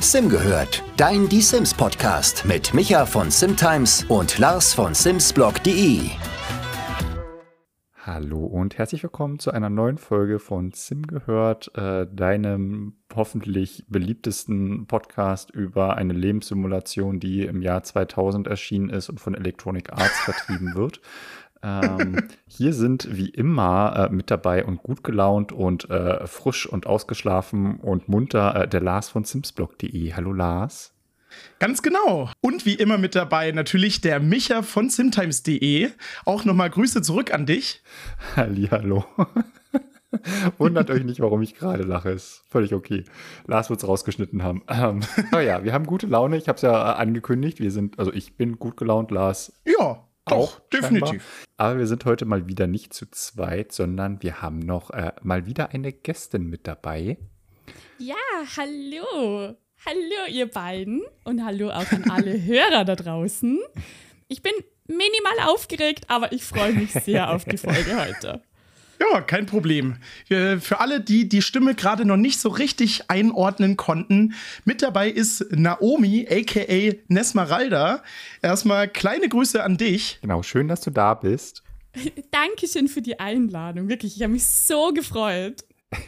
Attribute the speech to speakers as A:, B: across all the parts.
A: Sim gehört, dein Die Sims Podcast mit Micha von Simtimes und Lars von Simsblog.de.
B: Hallo und herzlich willkommen zu einer neuen Folge von Sim gehört, äh, deinem hoffentlich beliebtesten Podcast über eine Lebenssimulation, die im Jahr 2000 erschienen ist und von Electronic Arts vertrieben wird. Ähm, hier sind wie immer äh, mit dabei und gut gelaunt und äh, frisch und ausgeschlafen und munter äh, der Lars von Simsblog.de. Hallo Lars.
C: Ganz genau. Und wie immer mit dabei natürlich der Micha von simtimes.de. Auch nochmal Grüße zurück an dich.
B: Hallihallo. Wundert euch nicht, warum ich gerade lache. Ist völlig okay. Lars wird es rausgeschnitten haben. Ähm, aber ja, wir haben gute Laune. Ich habe es ja angekündigt. Wir sind, also ich bin gut gelaunt, Lars.
C: Ja, auch, definitiv. Scheinbar.
B: Aber wir sind heute mal wieder nicht zu zweit, sondern wir haben noch äh, mal wieder eine Gästin mit dabei.
D: Ja, hallo. Hallo, ihr beiden. Und hallo auch an alle Hörer da draußen. Ich bin minimal aufgeregt, aber ich freue mich sehr auf die Folge heute.
C: Ja, kein Problem. Für alle, die die Stimme gerade noch nicht so richtig einordnen konnten, mit dabei ist Naomi, aka Nesmeralda. Erstmal kleine Grüße an dich.
B: Genau, schön, dass du da bist.
D: Dankeschön für die Einladung. Wirklich, ich habe mich so gefreut.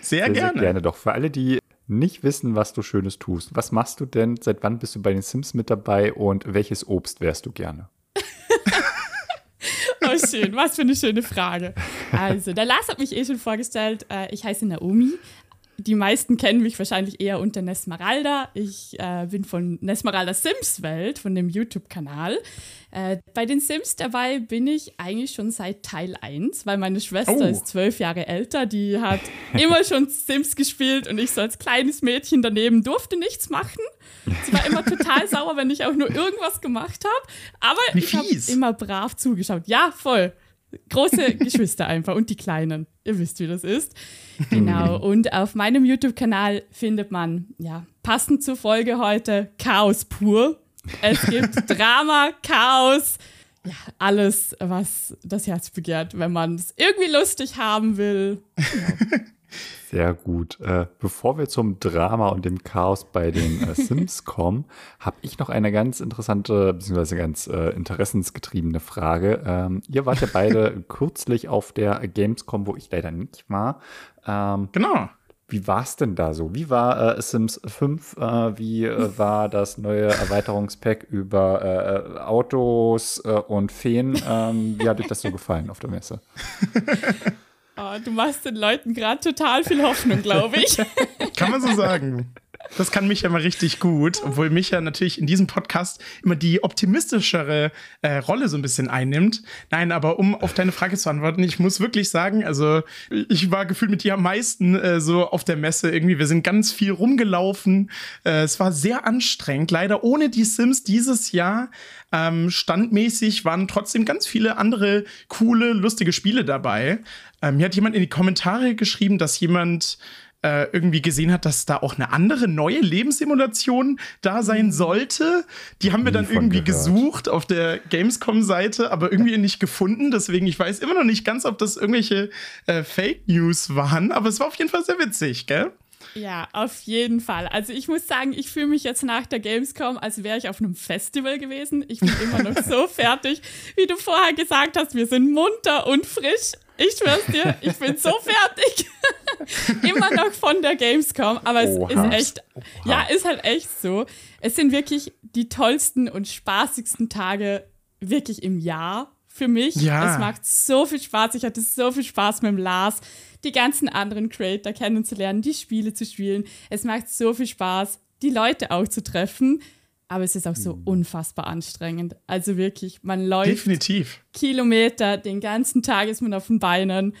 C: sehr, sehr, gerne.
B: Sehr gerne. Doch für alle, die nicht wissen, was du Schönes tust, was machst du denn? Seit wann bist du bei den Sims mit dabei und welches Obst wärst du gerne?
D: Schön. Was für eine schöne Frage. Also, der Lars hat mich eh schon vorgestellt. Äh, ich heiße Naomi. Die meisten kennen mich wahrscheinlich eher unter Nesmeralda. Ich äh, bin von Nesmeralda Sims Welt, von dem YouTube-Kanal. Äh, bei den Sims dabei bin ich eigentlich schon seit Teil 1, weil meine Schwester oh. ist zwölf Jahre älter. Die hat immer schon Sims gespielt und ich so als kleines Mädchen daneben durfte nichts machen. Sie war immer total sauer, wenn ich auch nur irgendwas gemacht habe. Aber Wie ich habe immer brav zugeschaut. Ja, voll. Große Geschwister einfach und die Kleinen. Ihr wisst, wie das ist. Genau. Und auf meinem YouTube-Kanal findet man, ja, passend zur Folge heute, Chaos pur. Es gibt Drama, Chaos, ja, alles, was das Herz begehrt, wenn man es irgendwie lustig haben will. Genau.
B: Sehr gut. Äh, bevor wir zum Drama und dem Chaos bei den äh, Sims kommen, habe ich noch eine ganz interessante, beziehungsweise ganz äh, interessensgetriebene Frage. Ähm, ihr wart ja beide kürzlich auf der Gamescom, wo ich leider nicht war.
C: Ähm, genau.
B: Wie war es denn da so? Wie war äh, Sims 5? Äh, wie äh, war das neue Erweiterungspack über äh, äh, Autos äh, und Feen? Ähm, wie hat euch das so gefallen auf der Messe?
D: Oh, du machst den Leuten gerade total viel Hoffnung, glaube ich.
C: Kann man so sagen. Das kann Micha immer richtig gut, obwohl Micha natürlich in diesem Podcast immer die optimistischere äh, Rolle so ein bisschen einnimmt. Nein, aber um auf deine Frage zu antworten, ich muss wirklich sagen, also ich war gefühlt mit dir am meisten äh, so auf der Messe irgendwie. Wir sind ganz viel rumgelaufen. Äh, es war sehr anstrengend. Leider ohne die Sims dieses Jahr ähm, standmäßig waren trotzdem ganz viele andere coole, lustige Spiele dabei. Ähm, mir hat jemand in die Kommentare geschrieben, dass jemand äh, irgendwie gesehen hat, dass da auch eine andere neue Lebenssimulation da sein mhm. sollte. Die haben wir dann irgendwie gehört. gesucht auf der Gamescom-Seite, aber irgendwie nicht gefunden. Deswegen, ich weiß immer noch nicht ganz, ob das irgendwelche äh, Fake News waren, aber es war auf jeden Fall sehr witzig, gell?
D: Ja, auf jeden Fall. Also ich muss sagen, ich fühle mich jetzt nach der Gamescom, als wäre ich auf einem Festival gewesen. Ich bin immer noch so fertig, wie du vorher gesagt hast. Wir sind munter und frisch. Ich schwör's dir, ich bin so fertig. immer noch von der Gamescom, aber es Oha. ist echt, Oha. ja, ist halt echt so. Es sind wirklich die tollsten und spaßigsten Tage wirklich im Jahr für mich. Ja. Es macht so viel Spaß. Ich hatte so viel Spaß mit dem Lars die ganzen anderen Creator kennenzulernen, die Spiele zu spielen. Es macht so viel Spaß, die Leute auch zu treffen. Aber es ist auch so mhm. unfassbar anstrengend. Also wirklich, man läuft
C: Definitiv.
D: Kilometer, den ganzen Tag ist man auf den Beinen.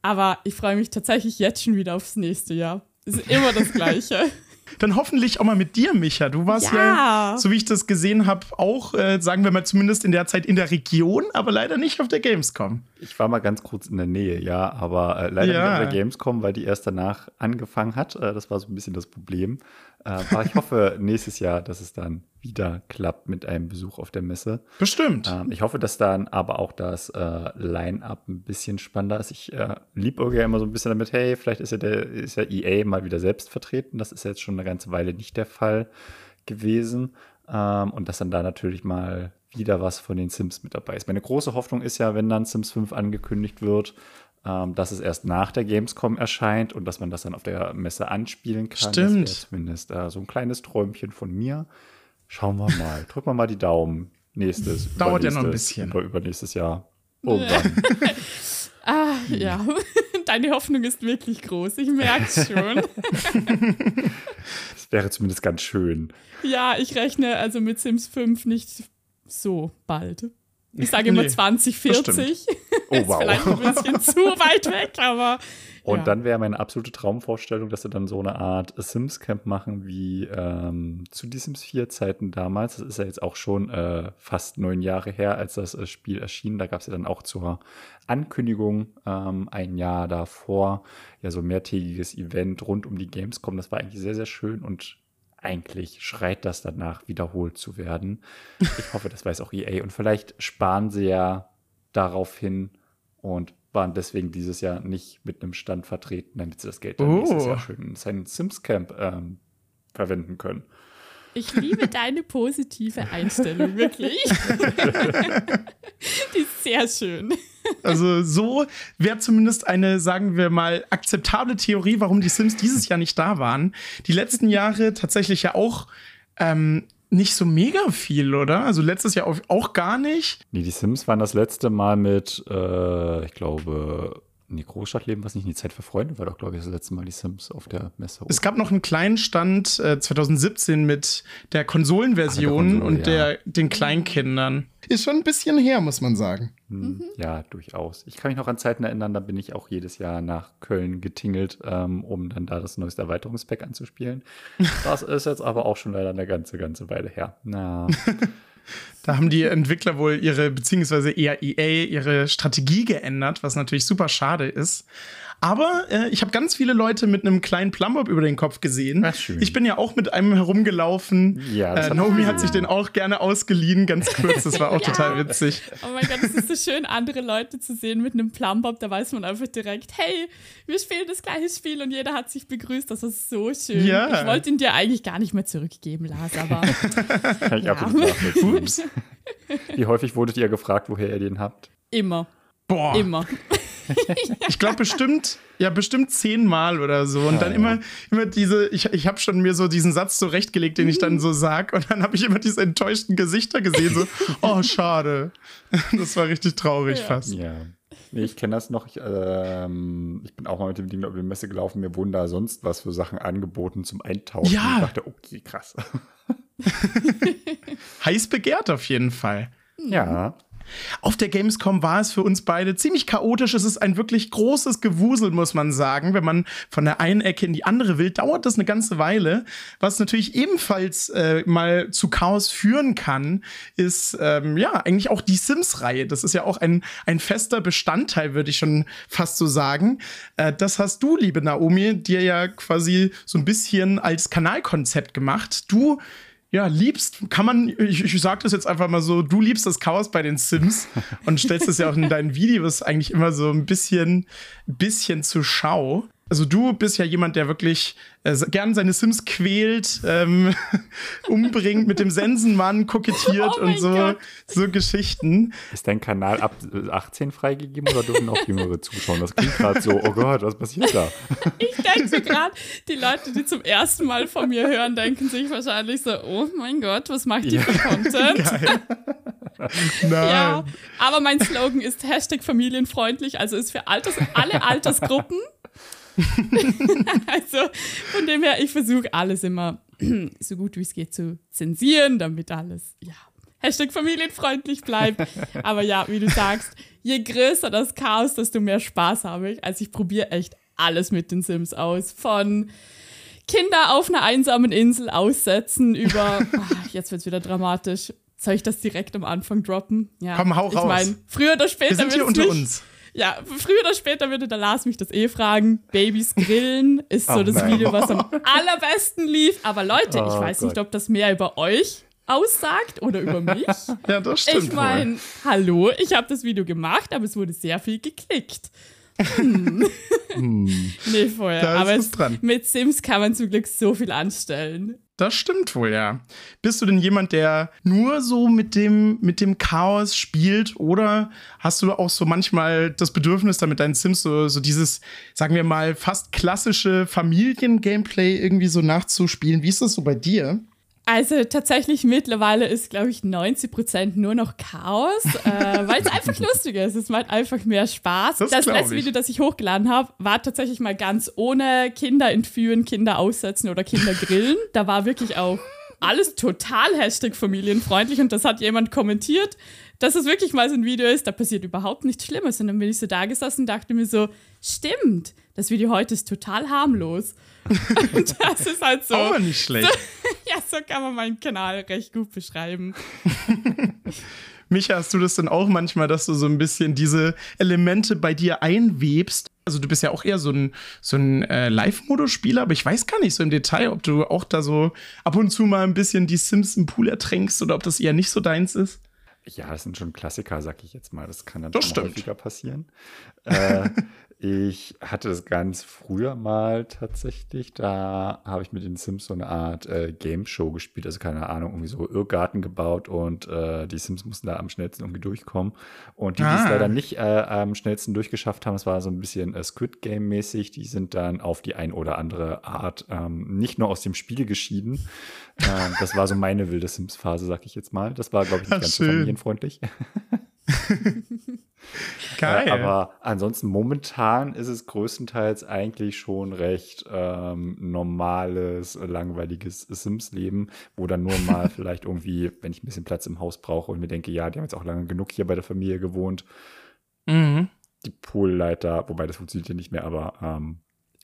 D: Aber ich freue mich tatsächlich jetzt schon wieder aufs nächste Jahr. Es ist immer das Gleiche.
C: Dann hoffentlich auch mal mit dir, Micha. Du warst ja, ja so wie ich das gesehen habe, auch, äh, sagen wir mal, zumindest in der Zeit in der Region, aber leider nicht auf der Gamescom.
B: Ich war mal ganz kurz in der Nähe, ja, aber äh, leider ja. nicht auf der Gamescom, weil die erst danach angefangen hat. Äh, das war so ein bisschen das Problem. Äh, aber ich hoffe nächstes Jahr, dass es dann wieder klappt mit einem Besuch auf der Messe.
C: Bestimmt.
B: Ähm, ich hoffe, dass dann aber auch das äh, Line-Up ein bisschen spannender ist. Ich äh, liebäuge ja immer so ein bisschen damit, hey, vielleicht ist ja, der, ist ja EA mal wieder selbst vertreten. Das ist jetzt schon eine ganze Weile nicht der Fall gewesen. Ähm, und dass dann da natürlich mal wieder was von den Sims mit dabei ist. Meine große Hoffnung ist ja, wenn dann Sims 5 angekündigt wird, ähm, dass es erst nach der Gamescom erscheint und dass man das dann auf der Messe anspielen kann.
C: Stimmt.
B: Das zumindest äh, so ein kleines Träumchen von mir. Schauen wir mal. Drücken wir mal die Daumen. Nächstes.
C: Dauert ja noch ein bisschen.
B: Über, übernächstes Jahr. Irgendwann.
D: Ah, ja. Deine Hoffnung ist wirklich groß. Ich merke es schon.
B: Das wäre zumindest ganz schön.
D: ja, ich rechne also mit Sims 5 nicht so bald. Ich sage immer
C: Nee,
D: 2040.
B: Oh,
D: Ist
B: wow.
D: vielleicht ein bisschen zu weit weg, aber.
B: Und
D: ja.
B: dann wäre meine absolute Traumvorstellung, dass sie dann so eine Art Sims-Camp machen wie ähm, zu die Sims 4-Zeiten damals. Das ist ja jetzt auch schon äh, fast neun Jahre her, als das äh, Spiel erschien. Da gab es ja dann auch zur Ankündigung ähm, ein Jahr davor ja so ein mehrtägiges Event rund um die Gamescom. Das war eigentlich sehr, sehr schön und eigentlich schreit das danach, wiederholt zu werden. Ich hoffe, das weiß auch EA. Und vielleicht sparen sie ja darauf hin und waren deswegen dieses Jahr nicht mit einem Stand vertreten, damit sie das Geld dann
C: Oh.
B: nächstes Jahr schön in sein Sims Camp ähm, verwenden können.
D: Ich liebe deine positive Einstellung, wirklich. Die ist sehr schön.
C: Also so wäre zumindest eine, sagen wir mal, akzeptable Theorie, warum die Sims dieses Jahr nicht da waren. Die letzten Jahre tatsächlich ja auch ähm, nicht so mega viel, oder? Also letztes Jahr auch, gar nicht.
B: Nee, die Sims waren das letzte Mal mit, äh, ich glaube, nee, Großstadtleben, was nicht, die Zeit für Freunde war doch, glaube ich, das letzte Mal die Sims auf der Messe.
C: Es gab noch einen kleinen Stand äh, 2017 mit der Konsolenversion
B: Konsole,
C: und
B: ja.
C: der, den Kleinkindern. Ist schon ein bisschen her, muss man sagen.
B: Hm, Ja, durchaus. Ich kann mich noch an Zeiten erinnern, da bin ich auch jedes Jahr nach Köln getingelt, ähm, um dann da das neueste Erweiterungspack anzuspielen. Das ist jetzt aber auch schon leider eine ganze, ganze Weile her. Na,
C: Da haben die Entwickler wohl ihre, beziehungsweise eher EA, ihre Strategie geändert, was natürlich super schade ist. Aber äh, ich habe ganz viele Leute mit einem kleinen Plumbob über den Kopf gesehen.
B: Ach, schön.
C: Ich bin ja auch mit einem herumgelaufen.
B: Ja, das
C: äh, Naomi hat sich den auch gerne ausgeliehen, ganz kurz. Das war auch
D: Ja.
C: total witzig.
D: Oh mein Gott, es ist so schön, andere Leute zu sehen mit einem Plumbob. Da weiß man einfach direkt, hey, wir spielen das gleiche Spiel und jeder hat sich begrüßt. Das ist so schön.
C: Ja.
D: Ich wollte ihn dir eigentlich gar nicht mehr zurückgeben, Lars, aber
B: kann ich
D: Ja.
B: absolut nachvollziehen. Wie häufig wurdet ihr gefragt, woher ihr den habt?
D: immer,
C: Boah,
D: immer.
C: ich glaube bestimmt, ja, bestimmt zehnmal oder so. Und dann
B: Ja.
C: immer, immer diese, ich, ich habe schon mir so diesen Satz zurechtgelegt, den ich dann so sag. Und dann habe ich immer diese enttäuschten Gesichter gesehen, so, oh, schade. Das war richtig traurig
D: Ja.
C: fast.
B: Ja. Nee, ich kenne das noch. Ich, ähm, ich bin auch mal mit dem Ding über die Messe gelaufen. Mir wurden da sonst was für Sachen angeboten zum Eintauschen.
C: Ja.
B: Ich dachte, okay, krass.
C: Heiß begehrt auf jeden Fall.
B: Ja.
C: Auf der Gamescom war es für uns beide ziemlich chaotisch. Es ist ein wirklich großes Gewusel, muss man sagen. Wenn man von der einen Ecke in die andere will, dauert das eine ganze Weile. Was natürlich ebenfalls äh, mal zu Chaos führen kann, ist ähm, ja eigentlich auch die Sims-Reihe. Das ist ja auch ein, ein fester Bestandteil, würde ich schon fast so sagen. Äh, das hast du, liebe Naomi, dir ja quasi so ein bisschen als Kanalkonzept gemacht. Du ja, liebst, kann man, ich, ich sag das jetzt einfach mal so, du liebst das Chaos bei den Sims und stellst es ja auch in deinen Videos eigentlich immer so ein bisschen, bisschen zur Schau. Also du bist ja jemand, der wirklich äh, gern seine Sims quält, ähm, umbringt, mit dem Sensenmann kokettiert
D: Oh
C: und so,
D: Gott.
C: so Geschichten.
B: Ist dein Kanal ab äh, 18 freigegeben oder dürfen auch Jüngere zuschauen? Das klingt gerade so, oh Gott, was passiert da?
D: Ich denke gerade, die Leute, die zum ersten Mal von mir hören, denken sich wahrscheinlich so, oh mein Gott, was macht die
B: Ja.
D: für Content?
C: Geil. Nein.
D: Ja, aber mein Slogan ist Hashtag familienfreundlich, also ist für Alters, alle Altersgruppen. also von dem her, ich versuche alles immer so gut wie es geht zu zensieren, damit alles, ja, Hashtag familienfreundlich bleibt. Aber ja, wie du sagst, je größer das Chaos, desto mehr Spaß habe ich. Also ich probiere echt alles mit den Sims aus. Von Kinder auf einer einsamen Insel aussetzen über, ah, jetzt wird's wieder dramatisch. Soll ich das direkt am Anfang droppen? Ja.
C: Komm, hau
D: ich
C: raus.
D: mein, früher oder später
C: Wir sind hier unter
D: mich,
C: uns.
D: Ja, früher oder später würde der Lars mich das eh fragen. Babys grillen ist so
B: Oh
D: das
B: nein.
D: Video, was am allerbesten lief. Aber Leute, ich
B: Oh
D: weiß nicht,
B: Gott.
D: ob das mehr über euch aussagt oder über mich.
C: ja, das stimmt.
D: Ich meine, hallo, ich habe das Video gemacht, aber es wurde sehr viel geklickt. Hm. nee, vorher.
C: Da
D: aber es,
C: dran.
D: mit Sims kann man zum Glück so viel anstellen.
C: Das stimmt wohl, ja. Bist du denn jemand, der nur so mit dem, mit dem Chaos spielt oder hast du auch so manchmal das Bedürfnis, da mit deinen Sims so, so dieses, sagen wir mal, fast klassische Familien-Gameplay irgendwie so nachzuspielen? Wie ist das so bei dir?
D: Also tatsächlich mittlerweile ist, glaube ich, 90% nur noch Chaos, äh, weil es einfach lustiger ist. Es macht einfach mehr Spaß.
C: Das
D: Das, letzte. Video, das ich hochgeladen habe, war tatsächlich mal ganz ohne Kinder entführen, Kinder aussetzen oder Kinder grillen. Da war wirklich auch alles total Hashtag familienfreundlich und das hat jemand kommentiert, dass es wirklich mal so ein Video ist, da passiert überhaupt nichts Schlimmes. Und dann bin ich so da gesessen und dachte mir so, stimmt, das Video heute ist total harmlos. das ist halt so.
C: Aber nicht schlecht.
D: Ja, so kann man meinen Kanal recht gut beschreiben.
C: Micha, hast du das denn auch manchmal, dass du so ein bisschen diese Elemente bei dir einwebst? Also du bist ja auch eher so ein, so ein äh, Live-Modus-Spieler, aber ich weiß gar nicht so im Detail, ob du auch da so ab und zu mal ein bisschen die Sims im Pool ertränkst oder ob das eher nicht so deins ist.
B: Ja, das sind schon Klassiker, sag ich jetzt mal. Das kann dann
C: Das
B: schon häufiger passieren. äh, ich hatte das ganz früher mal tatsächlich. Da habe ich mit den Sims so eine Art äh, Game Show gespielt. Also keine Ahnung, irgendwie so Irrgarten gebaut und äh, die Sims mussten da am schnellsten irgendwie durchkommen. Und die, die es
C: Ah.
B: leider nicht äh, am schnellsten durchgeschafft haben, es war so ein bisschen äh, Squid Game mäßig. Die sind dann auf die ein oder andere Art ähm, nicht nur aus dem Spiel geschieden. ähm, das war so meine wilde Sims-Phase, sag ich jetzt mal. Das war, glaube ich, nicht
C: Ach,
B: ganz so
C: schön.
B: familienfreundlich.
C: Geil.
B: Äh, aber ansonsten momentan ist es größtenteils eigentlich schon recht ähm, normales, äh, langweiliges Sims-Leben, wo dann nur mal vielleicht irgendwie, wenn ich ein bisschen Platz im Haus brauche und mir denke, ja, die haben jetzt auch lange genug hier bei der Familie gewohnt,
C: mhm.
B: die Poolleiter, wobei das funktioniert ja nicht mehr, aber ähm,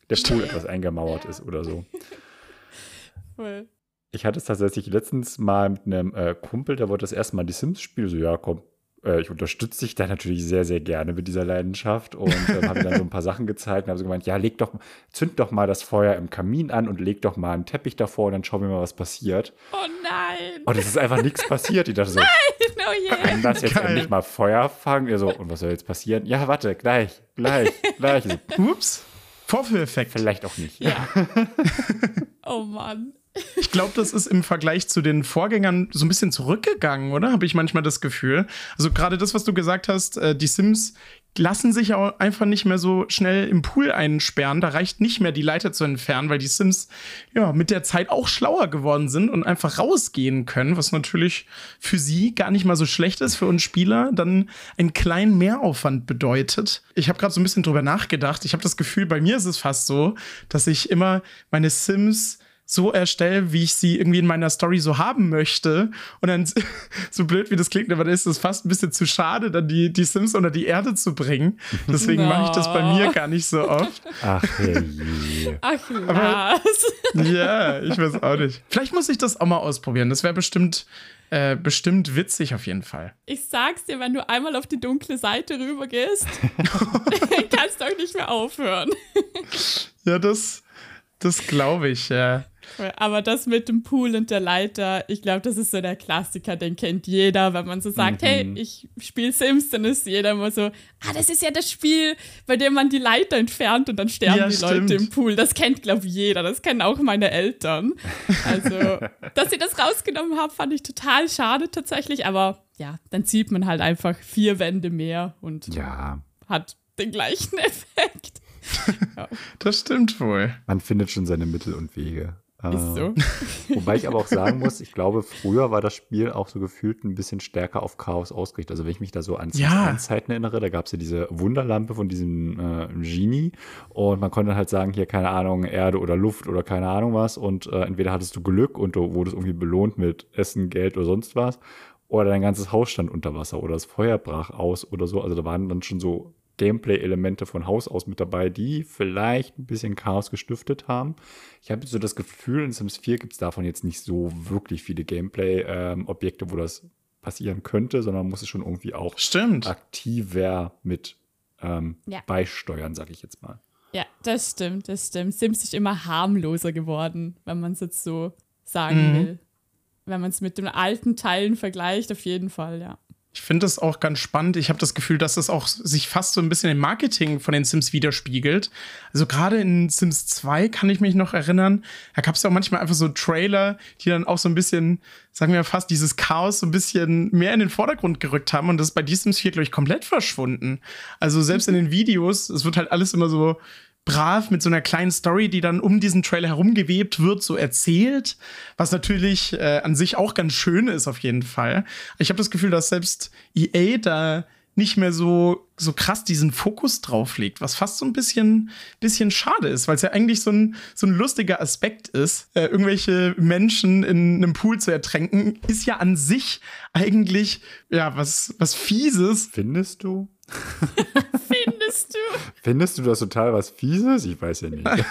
B: der Pool etwas eingemauert ist oder so.
D: Voll.
B: Ich hatte es tatsächlich letztens mal mit einem äh, Kumpel, der wollte das erste Mal die Sims spielen. So, ja, komm, äh, ich unterstütze dich da natürlich sehr, sehr gerne mit dieser Leidenschaft und ähm, habe ihm dann so ein paar Sachen gezeigt und habe so gemeint, ja, leg doch, zünd doch mal das Feuer im Kamin an und leg doch mal einen Teppich davor und dann schauen wir mal, was passiert.
D: Oh nein!
B: Und es ist einfach nichts passiert. Ich dachte so,
D: Oh je!
B: kann das jetzt
C: Geil.
B: endlich mal Feuer fangen? Er so, und was soll jetzt passieren? Ja, warte, gleich, gleich, gleich. Ich So,
C: Ups. Vorführeffekt.
B: Vielleicht auch nicht.
D: Ja. oh Mann.
C: Ich glaube, das ist im Vergleich zu den Vorgängern so ein bisschen zurückgegangen, oder? Habe ich manchmal das Gefühl. Also gerade das, was du gesagt hast, äh, die Sims lassen sich auch einfach nicht mehr so schnell im Pool einsperren. Da reicht nicht mehr, die Leiter zu entfernen, weil die Sims ja mit der Zeit auch schlauer geworden sind und einfach rausgehen können, was natürlich für sie gar nicht mal so schlecht ist, für uns Spieler, dann einen kleinen Mehraufwand bedeutet. Ich habe gerade so ein bisschen drüber nachgedacht. Ich habe das Gefühl, bei mir ist es fast so, dass ich immer meine Sims so erstelle, wie ich sie irgendwie in meiner Story so haben möchte. Und dann, so blöd wie das klingt, aber dann ist es fast ein bisschen zu schade, dann die, die Sims unter die Erde zu bringen. Deswegen
D: No.
C: mache ich das bei mir gar nicht so oft.
B: Ach, je.
D: Ach, Lars.
C: Ja, ich weiß auch nicht. Vielleicht muss ich das auch mal ausprobieren. Das wäre bestimmt, äh, bestimmt witzig auf jeden Fall.
D: Ich sag's dir, wenn du einmal auf die dunkle Seite rübergehst, kannst du auch nicht mehr aufhören.
C: Ja, das, das glaube ich, ja.
D: Aber das mit dem Pool und der Leiter, ich glaube, das ist so der Klassiker, den kennt jeder, wenn man so sagt, hey, ich spiele Sims, dann ist jeder immer so, ah, das ist ja das Spiel, bei dem man die Leiter entfernt und dann sterben
C: Ja,
D: die
C: stimmt.
D: Leute im Pool. Das kennt, glaube ich, jeder. Das kennen auch meine Eltern. Also, dass sie das rausgenommen haben, fand ich total schade tatsächlich. Aber ja, dann sieht man halt einfach vier Wände mehr und
B: Ja,
D: hat den gleichen Effekt.
C: Das stimmt wohl.
B: man findet schon seine Mittel und Wege.
D: Ist
B: Äh,
D: so.
B: Wobei ich aber auch sagen muss, ich glaube, früher war das Spiel auch so gefühlt ein bisschen stärker auf Chaos ausgerichtet. Also wenn ich mich da so an
C: Ja.
B: Zeiten erinnere, da gab es ja diese Wunderlampe von diesem äh, Genie und man konnte halt sagen, hier keine Ahnung, Erde oder Luft oder keine Ahnung was und äh, entweder hattest du Glück und du wurdest irgendwie belohnt mit Essen, Geld oder sonst was oder dein ganzes Haus stand unter Wasser oder das Feuer brach aus oder so. Also da waren dann schon so Gameplay-Elemente von Haus aus mit dabei, die vielleicht ein bisschen Chaos gestiftet haben. Ich habe so das Gefühl, in Sims 4 gibt es davon jetzt nicht so wirklich viele Gameplay-Objekte, wo das passieren könnte, sondern man muss es schon irgendwie auch
C: Stimmt.
B: aktiver mit ähm,
D: Ja.
B: beisteuern, sage ich jetzt mal.
D: Ja, das stimmt, das stimmt. Sims ist immer harmloser geworden, wenn man es jetzt so sagen
C: Mhm.
D: will. wenn man es mit den alten Teilen vergleicht, auf jeden Fall, ja.
C: Ich finde das auch ganz spannend. Ich habe das Gefühl, dass das auch sich fast so ein bisschen im Marketing von den Sims widerspiegelt. Also gerade in Sims 2 kann ich mich noch erinnern, da gab es ja auch manchmal einfach so Trailer, die dann auch so ein bisschen, sagen wir fast, dieses Chaos so ein bisschen mehr in den Vordergrund gerückt haben. Und das ist bei The Sims 4, glaube ich, komplett verschwunden. Also selbst in den Videos, es wird halt alles immer so brav mit so einer kleinen Story, die dann um diesen Trailer herumgewebt wird, so erzählt, was natürlich äh, an sich auch ganz schön ist auf jeden Fall. Ich habe das Gefühl, dass selbst EA da nicht mehr so, so krass diesen Fokus drauf legt, was fast so ein bisschen, bisschen schade ist, weil es ja eigentlich so ein, so ein lustiger Aspekt ist. Äh, irgendwelche Menschen in einem Pool zu ertränken, ist ja an sich eigentlich, ja, was, was Fieses.
B: Findest du?
D: Findest du?
B: Findest du das total was Fieses? Ich weiß ja nicht.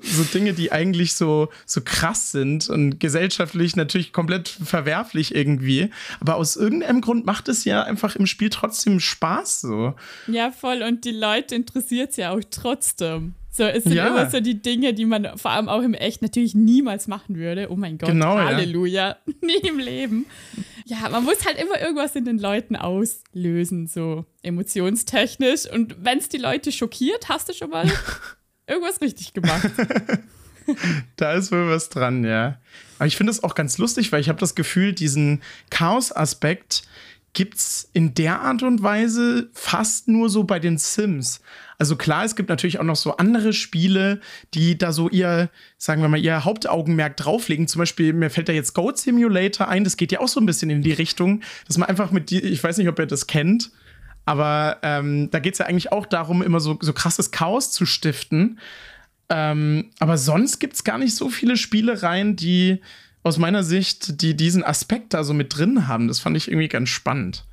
C: so Dinge, die eigentlich so, so krass sind und gesellschaftlich natürlich komplett verwerflich irgendwie. Aber aus irgendeinem Grund macht es ja einfach im Spiel trotzdem Spaß so.
D: Ja, voll. Und die Leute interessiert es ja auch trotzdem. So, es sind
C: Ja.
D: immer so die Dinge, die man vor allem auch im Echt natürlich niemals machen würde. Oh mein Gott,
C: Genau, ja.
D: Halleluja. Nie im Leben. Ja, man muss halt immer irgendwas in den Leuten auslösen, so emotionstechnisch. Und wenn es die Leute schockiert, hast du schon mal irgendwas richtig gemacht.
C: Da ist wohl was dran, ja. Aber ich finde das auch ganz lustig, weil ich habe das Gefühl, diesen Chaos-Aspekt gibt's in der Art und Weise fast nur so bei den Sims. Also klar, es gibt natürlich auch noch so andere Spiele, die da so ihr, sagen wir mal, ihr Hauptaugenmerk drauflegen. Zum Beispiel, mir fällt da jetzt Goat Simulator ein, das geht ja auch so ein bisschen in die Richtung, dass man einfach mit die, ich weiß nicht, ob ihr das kennt, aber ähm, da geht es ja eigentlich auch darum, immer so, so krasses Chaos zu stiften. Ähm, aber sonst gibt es gar nicht so viele Spielereien, die aus meiner Sicht, die diesen Aspekt da so mit drin haben. Das fand ich irgendwie ganz spannend.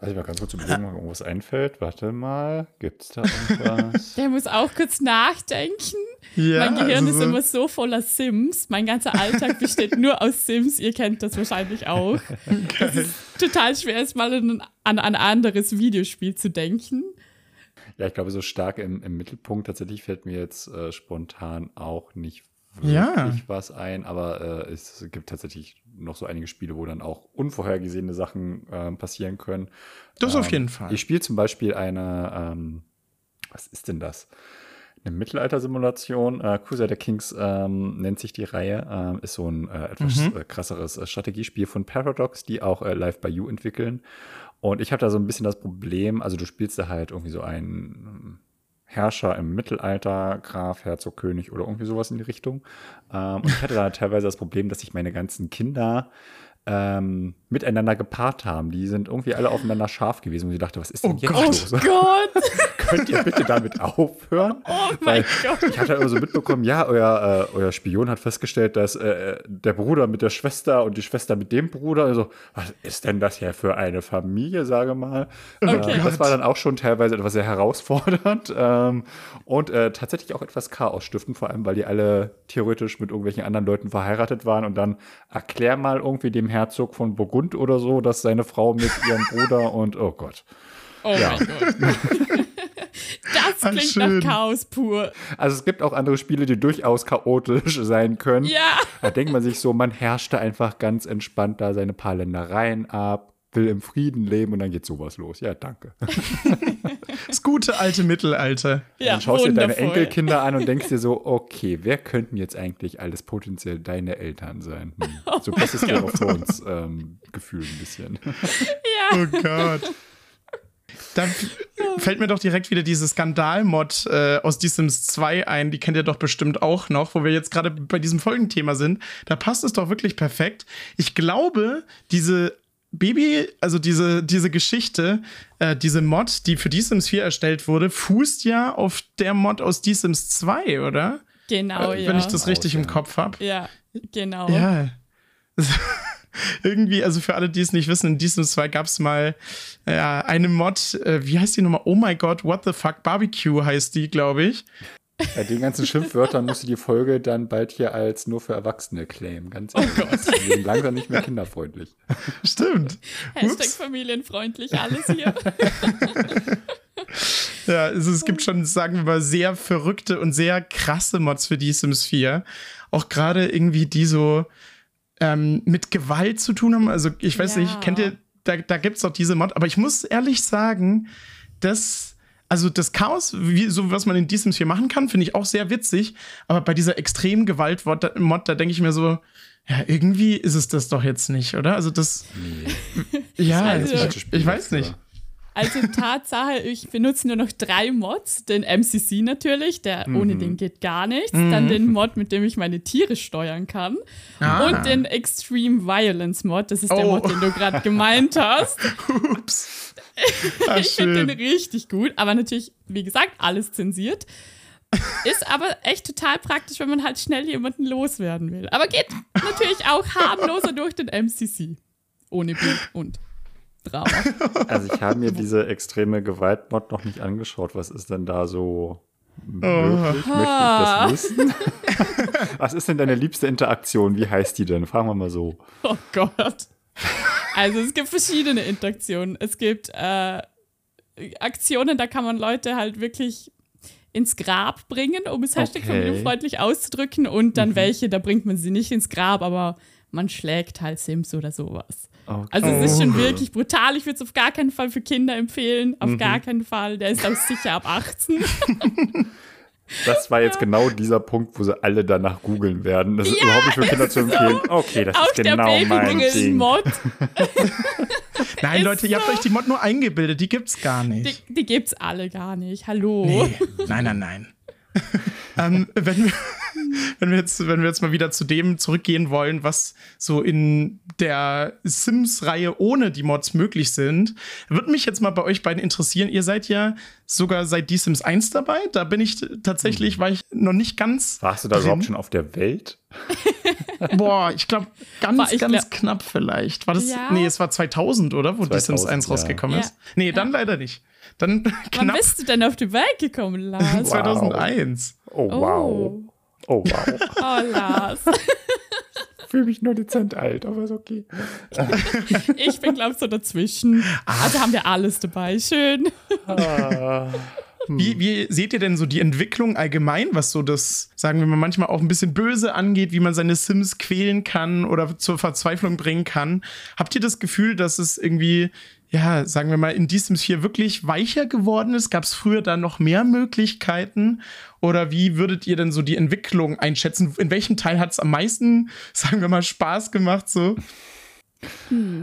B: Also ich mal ganz kurz überlegen, ob irgendwas einfällt. Warte mal, gibt's da irgendwas?
D: Der muss auch kurz nachdenken.
C: Ja,
D: mein Gehirn
C: also
D: ist immer so voller Sims. Mein ganzer Alltag besteht nur aus Sims. Ihr kennt das wahrscheinlich auch. Das ist total schwer, ist mal an, an ein anderes Videospiel zu denken.
B: ja, ich glaube, so stark im, im Mittelpunkt tatsächlich fällt mir jetzt äh, spontan auch nicht wirklich
C: Ja.
B: was ein, aber äh, es gibt tatsächlich noch so einige Spiele, wo dann auch unvorhergesehene Sachen äh, passieren können.
C: Das auf
B: Ähm,
C: jeden Fall.
B: Ich spiele zum Beispiel eine, ähm, was ist denn das? Eine Mittelalter-Simulation. Äh, Crusader Kings ähm, nennt sich die Reihe. Ähm, ist so ein äh, etwas
C: Mhm.
B: äh, krasseres äh, Strategiespiel von Paradox, die auch äh, Live by You entwickeln. Und ich habe da so ein bisschen das Problem, also du spielst da halt irgendwie so einen Herrscher im Mittelalter, Graf, Herzog, König oder irgendwie sowas in die Richtung. Ähm, und ich hatte da teilweise das Problem, dass sich meine ganzen Kinder ähm, miteinander gepaart haben. Die sind irgendwie alle aufeinander scharf gewesen. Und ich dachte, was ist denn
C: Oh
B: jetzt
C: Gott.
B: los?
D: Gott!
B: Könnt ihr bitte damit aufhören?
D: Oh
B: Weil
D: mein Gott!
B: ich hatte immer so mitbekommen, ja, euer, äh, euer Spion hat festgestellt, dass äh, der Bruder mit der Schwester und die Schwester mit dem Bruder, also, was ist denn das hier für eine Familie, sage mal?
D: Okay.
B: Äh, das war dann auch schon teilweise etwas sehr herausfordernd ähm, und äh, tatsächlich auch etwas Chaos stiften, vor allem, weil die alle theoretisch mit irgendwelchen anderen Leuten verheiratet waren und dann erklär mal irgendwie dem Herzog von Burgund oder so, dass seine Frau mit ihrem Bruder und, oh Gott.
D: Oh
B: Ja.
D: mein Gott. Das
C: Ah,
D: klingt
C: schön.
D: nach Chaos pur.
B: Also es gibt auch andere Spiele, die durchaus chaotisch sein können.
D: Ja.
B: Da denkt man sich so, man herrscht da einfach ganz entspannt da seine paar Ländereien ab, will im Frieden leben und dann geht sowas los. Ja, danke.
C: Das gute alte Mittelalter.
D: Ja,
B: dann schaust dir deine
D: wundervoll.
B: Enkelkinder an und denkst dir so, okay, wer könnten jetzt eigentlich alles potenziell deine Eltern sein? Hm. So bestes Game of Thrones ähm, Gefühl ein bisschen.
C: Oh Gott. Da fällt mir doch direkt wieder diese Skandal-Mod äh, aus The Sims 2 ein. Die kennt ihr doch bestimmt auch noch, wo wir jetzt gerade bei diesem Folgenthema sind. Da passt es doch wirklich perfekt. Ich glaube, diese Baby, also diese, diese Geschichte, äh, diese Mod, die für The Sims 4 erstellt wurde, fußt ja auf der Mod aus The Sims 2, oder?
D: Genau,
C: Äh,
D: ja.
C: Wenn ich das richtig im
B: Ja.
C: Kopf habe.
D: ja, genau.
C: Ja. Irgendwie, also für alle, die es nicht wissen, in diesem 2 gab es mal ja, eine Mod, äh, wie heißt die nochmal? Oh my God, what the fuck, Barbecue heißt die, glaube ich.
B: Bei den ganzen Schimpfwörtern musst du die Folge dann bald hier als nur für Erwachsene claimen. Ganz ehrlich. Oh Gott. Wir sind langsam nicht mehr kinderfreundlich.
C: Stimmt.
D: Hashtag
C: Ups.
D: familienfreundlich, alles hier.
C: Ja, es, es gibt schon, sagen wir mal, sehr verrückte und sehr krasse Mods für die Sims 4. Auch gerade irgendwie, die so ähm, mit Gewalt zu tun haben. Also, ich weiß
D: Ja.
C: nicht, kennt ihr, da, da gibt es doch diese Mod. Aber ich muss ehrlich sagen, dass, also das Chaos, wie, so was man in die Sims 4 machen kann, finde ich auch sehr witzig. Aber bei dieser extremen Gewalt-Mod, da denke ich mir so, ja, irgendwie ist es das doch jetzt nicht, oder? Also, das, ja,
D: Also-
C: ich, ich weiß nicht.
D: Also Tatsache, ich benutze nur noch drei Mods. Den MCC natürlich, der ohne den geht gar nichts. Dann den Mod, mit dem ich meine Tiere steuern kann.
C: Ah.
D: Und den Extreme Violence Mod, das ist der
C: Oh.
D: Mod, den du gerade gemeint hast.
C: Ups. Ah,
D: ich finde den richtig gut, aber natürlich, wie gesagt, alles zensiert. Ist aber echt total praktisch, wenn man halt schnell jemanden loswerden will. Aber geht natürlich auch harmloser durch den MCC. Ohne Bild und Drama.
B: Also ich habe mir diese extreme Gewaltmod noch nicht angeschaut. Was ist denn da so möglich? Möchte ich das wissen? Was ist denn deine liebste Interaktion? Wie heißt die denn? Fragen wir mal so.
D: Oh Gott. Also es gibt verschiedene Interaktionen. Es gibt äh, Aktionen, da kann man Leute halt wirklich ins Grab bringen, um es Hashtag
B: Okay.
D: familienfreundlich auszudrücken. Und dann welche, da bringt man sie nicht ins Grab, aber man schlägt halt Sims oder sowas.
B: Okay.
D: Also es ist schon wirklich brutal. Ich würde es auf gar keinen Fall für Kinder empfehlen. Auf gar keinen Fall. Der ist auch sicher ab 18.
B: Das war jetzt genau dieser Punkt, wo sie alle danach googeln werden. Das ist überhaupt nicht für Kinder zu empfehlen. Okay, das
D: Auf
B: ist
D: der
B: genau mein Ding.
D: Babygrill-Mod.
C: Nein,
D: Ist
C: Leute, ihr habt
D: so.
C: euch die Mod nur eingebildet, die gibt's gar nicht.
D: Die, die gibt's alle gar nicht. Hallo.
C: Nee. Nein, nein, nein. ähm, wenn, wir, wenn, wir jetzt, wenn wir jetzt mal wieder zu dem zurückgehen wollen, was so in der Sims-Reihe ohne die Mods möglich sind, würde mich jetzt mal bei euch beiden interessieren. Ihr seid ja sogar seit die Sims 1 dabei. Da bin ich tatsächlich, war ich noch nicht ganz.
B: Warst du da
C: drin.
B: überhaupt schon auf der Welt?
C: Boah, ich glaube, ganz,
D: ich
C: ganz
D: glaub-
C: knapp vielleicht. War das?
D: Ja.
C: Nee, es war 2000, oder? Wo die Sims
B: 2000,
C: 1
B: ja.
C: rausgekommen
D: Ja.
C: ist. Nee, dann leider nicht. Dann
D: Wann bist du denn auf die Welt gekommen, Lars?
C: 2001.
B: Oh, wow. Oh, wow.
D: Oh, Lars.
B: Fühle mich nur dezent alt, aber ist okay.
D: Ich bin, glaube ich, so dazwischen. Also haben wir alles dabei. Schön.
C: Wie, wie seht ihr denn so die Entwicklung allgemein, was so das, sagen wir mal, manchmal auch ein bisschen böse angeht, wie man seine Sims quälen kann oder zur Verzweiflung bringen kann? Habt ihr das Gefühl, dass es irgendwie, ja, sagen wir mal, in die Sims 4 wirklich weicher geworden ist? Gab es früher da noch mehr Möglichkeiten? Oder wie würdet ihr denn so die Entwicklung einschätzen? In welchem Teil hat es am meisten, sagen wir mal, Spaß gemacht? So?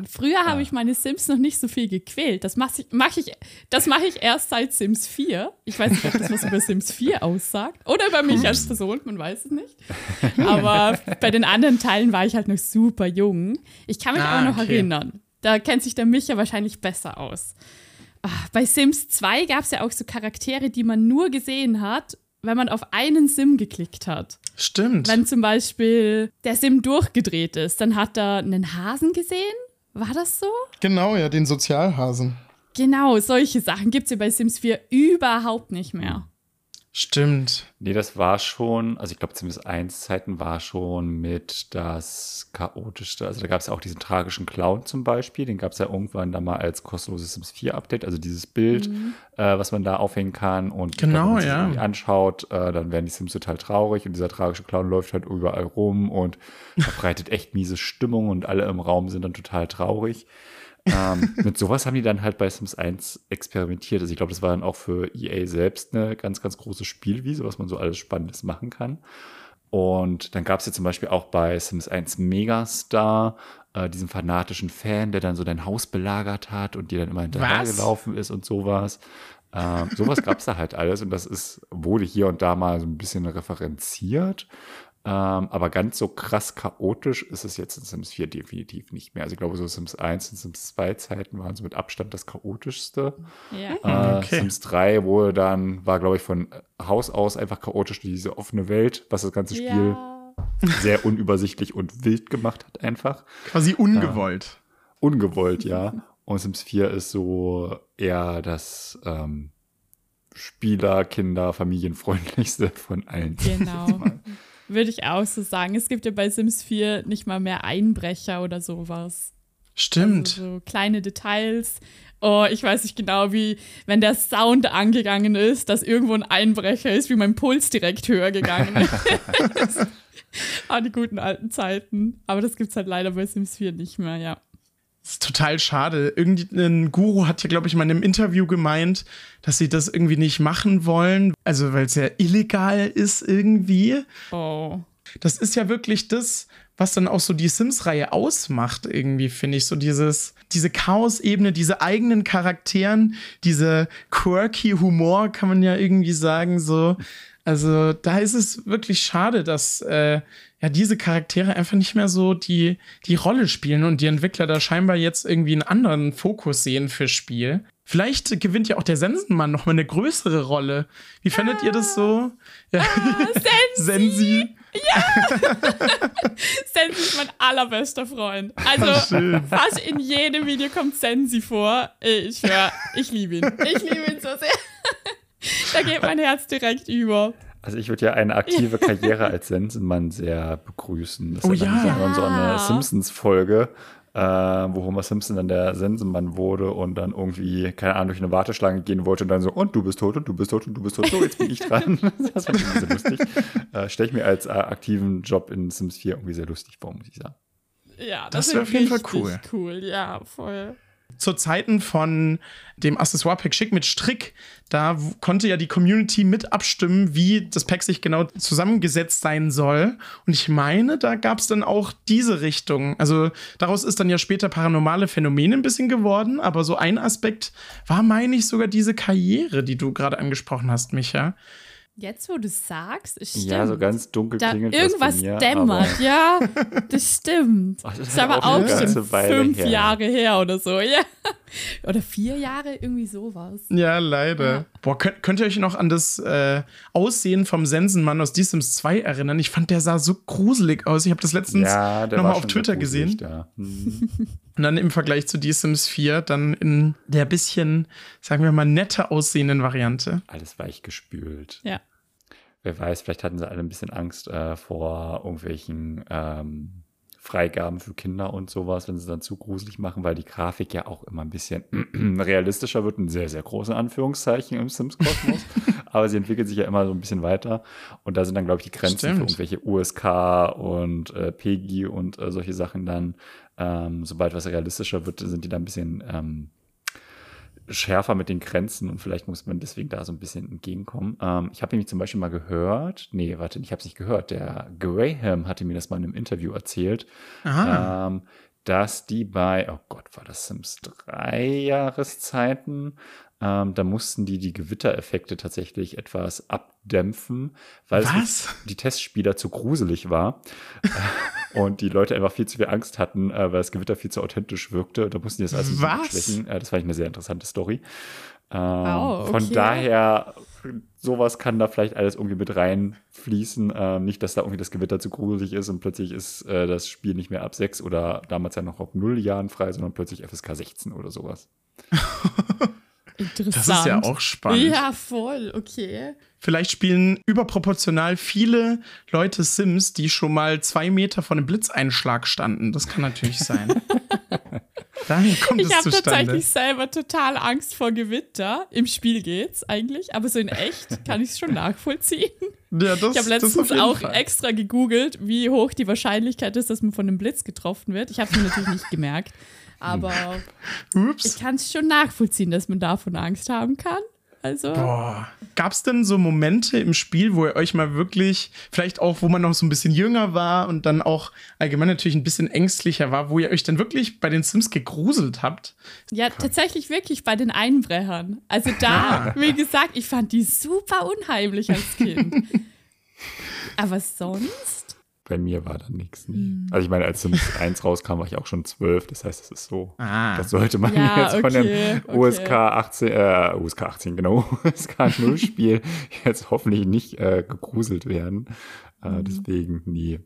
D: Früher habe ich meine Sims noch nicht so viel gequält. Das mache ich, mach ich, das mache ich erst seit Sims 4. Ich weiß nicht, ob das was über Sims 4 aussagt. Oder über mich als Person, man weiß es nicht. Aber bei den anderen Teilen war ich halt noch super jung. Ich kann mich
C: Ah,
D: aber noch
C: okay.
D: erinnern. Da kennt sich der Micha wahrscheinlich besser aus. Ah, Bei Sims 2 gab es ja auch so Charaktere, die man nur gesehen hat, wenn man auf einen Sim geklickt hat.
C: Stimmt.
D: Wenn zum Beispiel der Sim durchgedreht ist, dann hat er einen Hasen gesehen. War das so?
C: genau, ja, den Sozialhasen.
D: Genau, solche Sachen gibt es ja bei Sims 4 überhaupt nicht mehr.
C: Stimmt.
B: Nee, das war schon, also ich glaube, Sims 1 Zeiten war schon mit das chaotischste. Also da gab es ja auch diesen tragischen Clown zum Beispiel. Den gab es ja irgendwann da mal als kostenloses Sims 4 Update. Also dieses Bild, äh, was man da aufhängen kann. Und
C: Genau,
B: wenn man sich
C: ja.
B: irgendwie anschaut, äh, dann werden die Sims total traurig und dieser tragische Clown läuft halt überall rum und verbreitet echt miese Stimmung und alle im Raum sind dann total traurig. Ähm, mit sowas haben die dann halt bei Sims 1 experimentiert. Also ich glaube, das war dann auch für EA selbst eine ganz, ganz große Spielwiese, was man so alles Spannendes machen kann. Und dann gab es ja zum Beispiel auch bei Sims 1 Megastar äh, diesen fanatischen Fan, der dann so dein Haus belagert hat und dir dann immer hinterhergelaufen ist und sowas. Ähm, sowas gab es da halt alles und das ist, wurde hier und da mal so ein bisschen referenziert. Ähm, aber ganz so krass chaotisch ist es jetzt in Sims 4 definitiv nicht mehr. Also ich glaube, so Sims 1 und Sims 2 Zeiten waren so mit Abstand das chaotischste.
D: Ja.
B: Äh,
C: Okay.
B: Sims 3 wurde dann, war glaube ich von Haus aus einfach chaotisch diese offene Welt, was das ganze Spiel
D: ja.
B: sehr unübersichtlich und wild gemacht hat einfach.
C: Quasi ungewollt.
B: Ungewollt, ja. Und Sims 4 ist so eher das ähm, Spieler, Kinder, familienfreundlichste von allen.
D: Genau. Würde ich auch so sagen. Es gibt ja bei Sims 4 nicht mal mehr Einbrecher oder sowas.
C: Stimmt.
D: Also so kleine Details. Oh, ich weiß nicht genau, wie, wenn der Sound angegangen ist, dass irgendwo ein Einbrecher ist, wie mein Puls direkt höher gegangen ist. An die guten alten Zeiten. Aber das gibt es halt leider bei Sims 4 nicht mehr, ja.
C: Das ist total schade. Irgendein Guru hat ja, glaube ich, mal in einem Interview gemeint, dass sie das irgendwie nicht machen wollen. Also, weil es ja illegal ist irgendwie.
D: Oh.
C: Das ist ja wirklich das, was dann auch so die Sims-Reihe ausmacht, irgendwie, finde ich. So dieses, diese Chaos-Ebene, diese eigenen Charakteren, diese quirky Humor, kann man ja irgendwie sagen, so. Also da ist es wirklich schade, dass äh, ja diese Charaktere einfach nicht mehr so die, die Rolle spielen und die Entwickler da scheinbar jetzt irgendwie einen anderen Fokus sehen fürs Spiel. Vielleicht gewinnt ja auch der Sensenmann noch mal eine größere Rolle. Wie fändet ah, ihr das so? Ja.
D: Ah, Sensi. Sensi. Ja! Sensi ist mein allerbester Freund. Also fast in jedem Video kommt Sensi vor. Ich höre, ich liebe ihn. Ich liebe ihn so sehr. da geht mein Herz direkt über.
B: Also ich würde ja eine aktive Karriere als Sensenmann sehr begrüßen. Das
C: oh
B: ist
C: ja.
B: ja. so eine Simpsons-Folge, äh, wo Homer Simpson dann der Sensenmann wurde und dann irgendwie, keine Ahnung, durch eine Warteschlange gehen wollte und dann so, und du bist tot und du bist tot und du bist tot, so, jetzt bin ich dran. das fand ich irgendwie sehr lustig. Äh, Stelle ich mir als äh, aktiven Job in Sims 4 irgendwie sehr lustig vor, muss ich sagen.
D: Ja, das,
C: das wäre auf jeden Fall cool.
D: cool. Ja, voll
C: zu Zeiten von dem Accessoire-Pack Schick mit Strick, da konnte ja die Community mit abstimmen, wie das Pack sich genau zusammengesetzt sein soll. Und ich meine, da gab es dann auch diese Richtung. Also daraus ist dann ja später paranormale Phänomene ein bisschen geworden, aber so ein Aspekt war, meine ich, sogar diese Karriere, die du gerade angesprochen hast, Micha.
D: Jetzt, wo du sagst, es stimmt.
B: Ja, so ganz dunkel
D: da
B: klingelt
D: Irgendwas
B: mir,
D: dämmert, ja, das stimmt.
B: Ach, das ist
D: aber
B: auch
D: auch schon fünf
B: her.
D: Jahre her oder so, ja. Oder vier Jahre, irgendwie sowas.
C: Ja, leider.
D: Ja.
C: Boah, könnt, könnt ihr euch noch an das äh, Aussehen vom Sensenmann aus Die Sims 2 erinnern? Ich fand, der sah so gruselig aus. Ich habe das letztens
B: Ja,
C: nochmal auf Twitter gesehen.
B: Da. Mhm.
C: Und dann im Vergleich zu Die Sims 4 dann in der bisschen, sagen wir mal, netter aussehenden Variante.
B: Alles weich gespült.
D: Ja.
B: Wer weiß, vielleicht hatten sie alle ein bisschen Angst äh, vor irgendwelchen ähm, Freigaben für Kinder und sowas, wenn sie dann zu gruselig machen, weil die Grafik ja auch immer ein bisschen realistischer wird, in sehr, sehr großen Anführungszeichen im Sims-Kosmos. Aber sie entwickelt sich ja immer so ein bisschen weiter. Und da sind dann, glaube ich, die Grenzen
C: Stimmt.
B: für irgendwelche USK und äh, PEGI und äh, solche Sachen dann, ähm, sobald was realistischer wird, sind die da ein bisschen ähm, schärfer mit den Grenzen und vielleicht muss man deswegen da so ein bisschen entgegenkommen. Ähm, ich habe nämlich zum Beispiel mal gehört, nee, warte, ich habe es nicht gehört, der Graham hatte mir das mal in einem Interview erzählt, ähm, dass die bei, oh Gott, war das Sims 3 Jahreszeiten, ähm, da mussten die die Gewittereffekte tatsächlich etwas abdämpfen, weil es die Testspieler zu gruselig war Äh, und die Leute einfach viel zu viel Angst hatten, äh, weil das Gewitter viel zu authentisch wirkte. Da mussten die das also
C: Was?
B: schwächen. Äh, das fand ich eine sehr interessante Story. Ähm,
D: Oh,
B: Von
D: okay.
B: daher, sowas kann da vielleicht alles irgendwie mit reinfließen. Ähm, nicht, dass da irgendwie das Gewitter zu gruselig ist und plötzlich ist äh, das Spiel nicht mehr ab 6 oder damals ja noch auf 0 Jahren frei, sondern plötzlich FSK 16 oder sowas.
D: Interessant.
C: Das ist ja auch spannend.
D: Ja, voll, okay.
C: Vielleicht spielen überproportional viele Leute Sims, die schon mal zwei Meter vor einem Blitzeinschlag standen. Das kann natürlich sein. Daher kommt
D: Ich
C: es
D: habe tatsächlich selber total Angst vor Gewitter. Im Spiel geht's eigentlich, aber so in echt kann ich es schon nachvollziehen.
C: Ja, das,
D: Ich habe letztens auch
C: Fall.
D: extra gegoogelt, wie hoch die Wahrscheinlichkeit ist, dass man von einem Blitz getroffen wird. Ich habe es mir natürlich nicht gemerkt, aber ich
C: Ups.
D: kann es schon nachvollziehen, dass man davon Angst haben kann. Also,
C: Boah. Gab es denn so Momente im Spiel, wo ihr euch mal wirklich, vielleicht auch, wo man noch so ein bisschen jünger war und dann auch allgemein natürlich ein bisschen ängstlicher war, wo ihr euch dann wirklich bei den Sims gegruselt habt?
D: ja, tatsächlich wirklich bei den Einbrechern. Also da, wie gesagt, ich fand die super unheimlich als Kind. Aber sonst?
B: Bei mir war da nichts. Nee.
D: Hm.
B: Also ich meine, als Sims 1 rauskam, war ich auch schon 12. Das heißt, das ist so.
C: Ah.
B: Das sollte man
D: Ja,
B: jetzt von
D: okay,
B: dem
D: okay.
B: USK 18, äh, USK 18, genau, USK 0 Spiel jetzt hoffentlich nicht äh, gegruselt werden. Äh,
D: Mhm.
B: deswegen nie.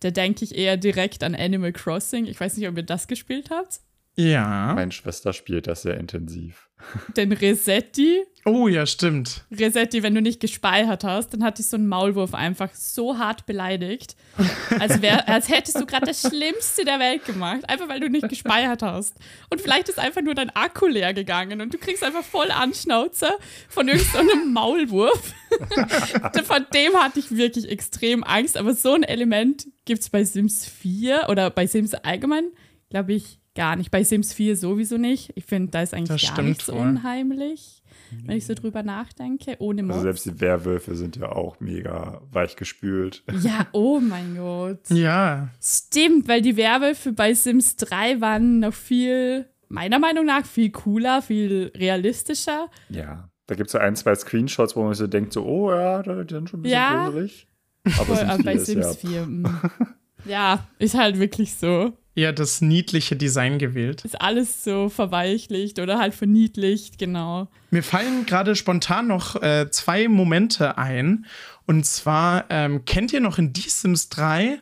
D: Da denke ich eher direkt an Animal Crossing. Ich weiß nicht, ob ihr das gespielt habt.
C: Ja.
B: Meine Schwester spielt das sehr intensiv.
D: Den Resetti.
C: Oh ja, stimmt.
D: Resetti, wenn du nicht gespeichert hast, dann hat dich so ein Maulwurf einfach so hart beleidigt, als, wär, als hättest du gerade das Schlimmste der Welt gemacht, einfach weil du nicht gespeichert hast. Und vielleicht ist einfach nur dein Akku leer gegangen und du kriegst einfach voll Anschnauzer von irgendeinem so Maulwurf. von dem hatte ich wirklich extrem Angst, aber so ein Element gibt es bei Sims 4 oder bei Sims allgemein, glaube ich, gar nicht. Bei Sims 4 sowieso nicht. Ich finde, da ist eigentlich
C: Das
D: gar nichts
C: wohl.
D: unheimlich, wenn ich so drüber nachdenke. Ohne Mods.
B: Also selbst die Werwölfe sind ja auch mega weich gespült.
D: ja, oh mein Gott.
C: Ja.
D: Stimmt, weil die Werwölfe bei Sims 3 waren noch viel, meiner Meinung nach, viel cooler, viel realistischer.
B: Ja. Da gibt es so ein, zwei Screenshots, wo man so denkt, so, oh ja, die sind schon ein bisschen
D: Ja.
B: gruselig. Aber
D: Voll,
B: Sims 4
D: bei
B: ist
D: Sims
B: ja
D: 4. mm. ja, ist halt wirklich so.
C: Ja, das niedliche Design gewählt.
D: Ist alles so verweichlicht oder halt verniedlicht, genau.
C: Mir fallen gerade spontan noch äh, zwei Momente ein. Und zwar, ähm, kennt ihr noch in Die Sims 3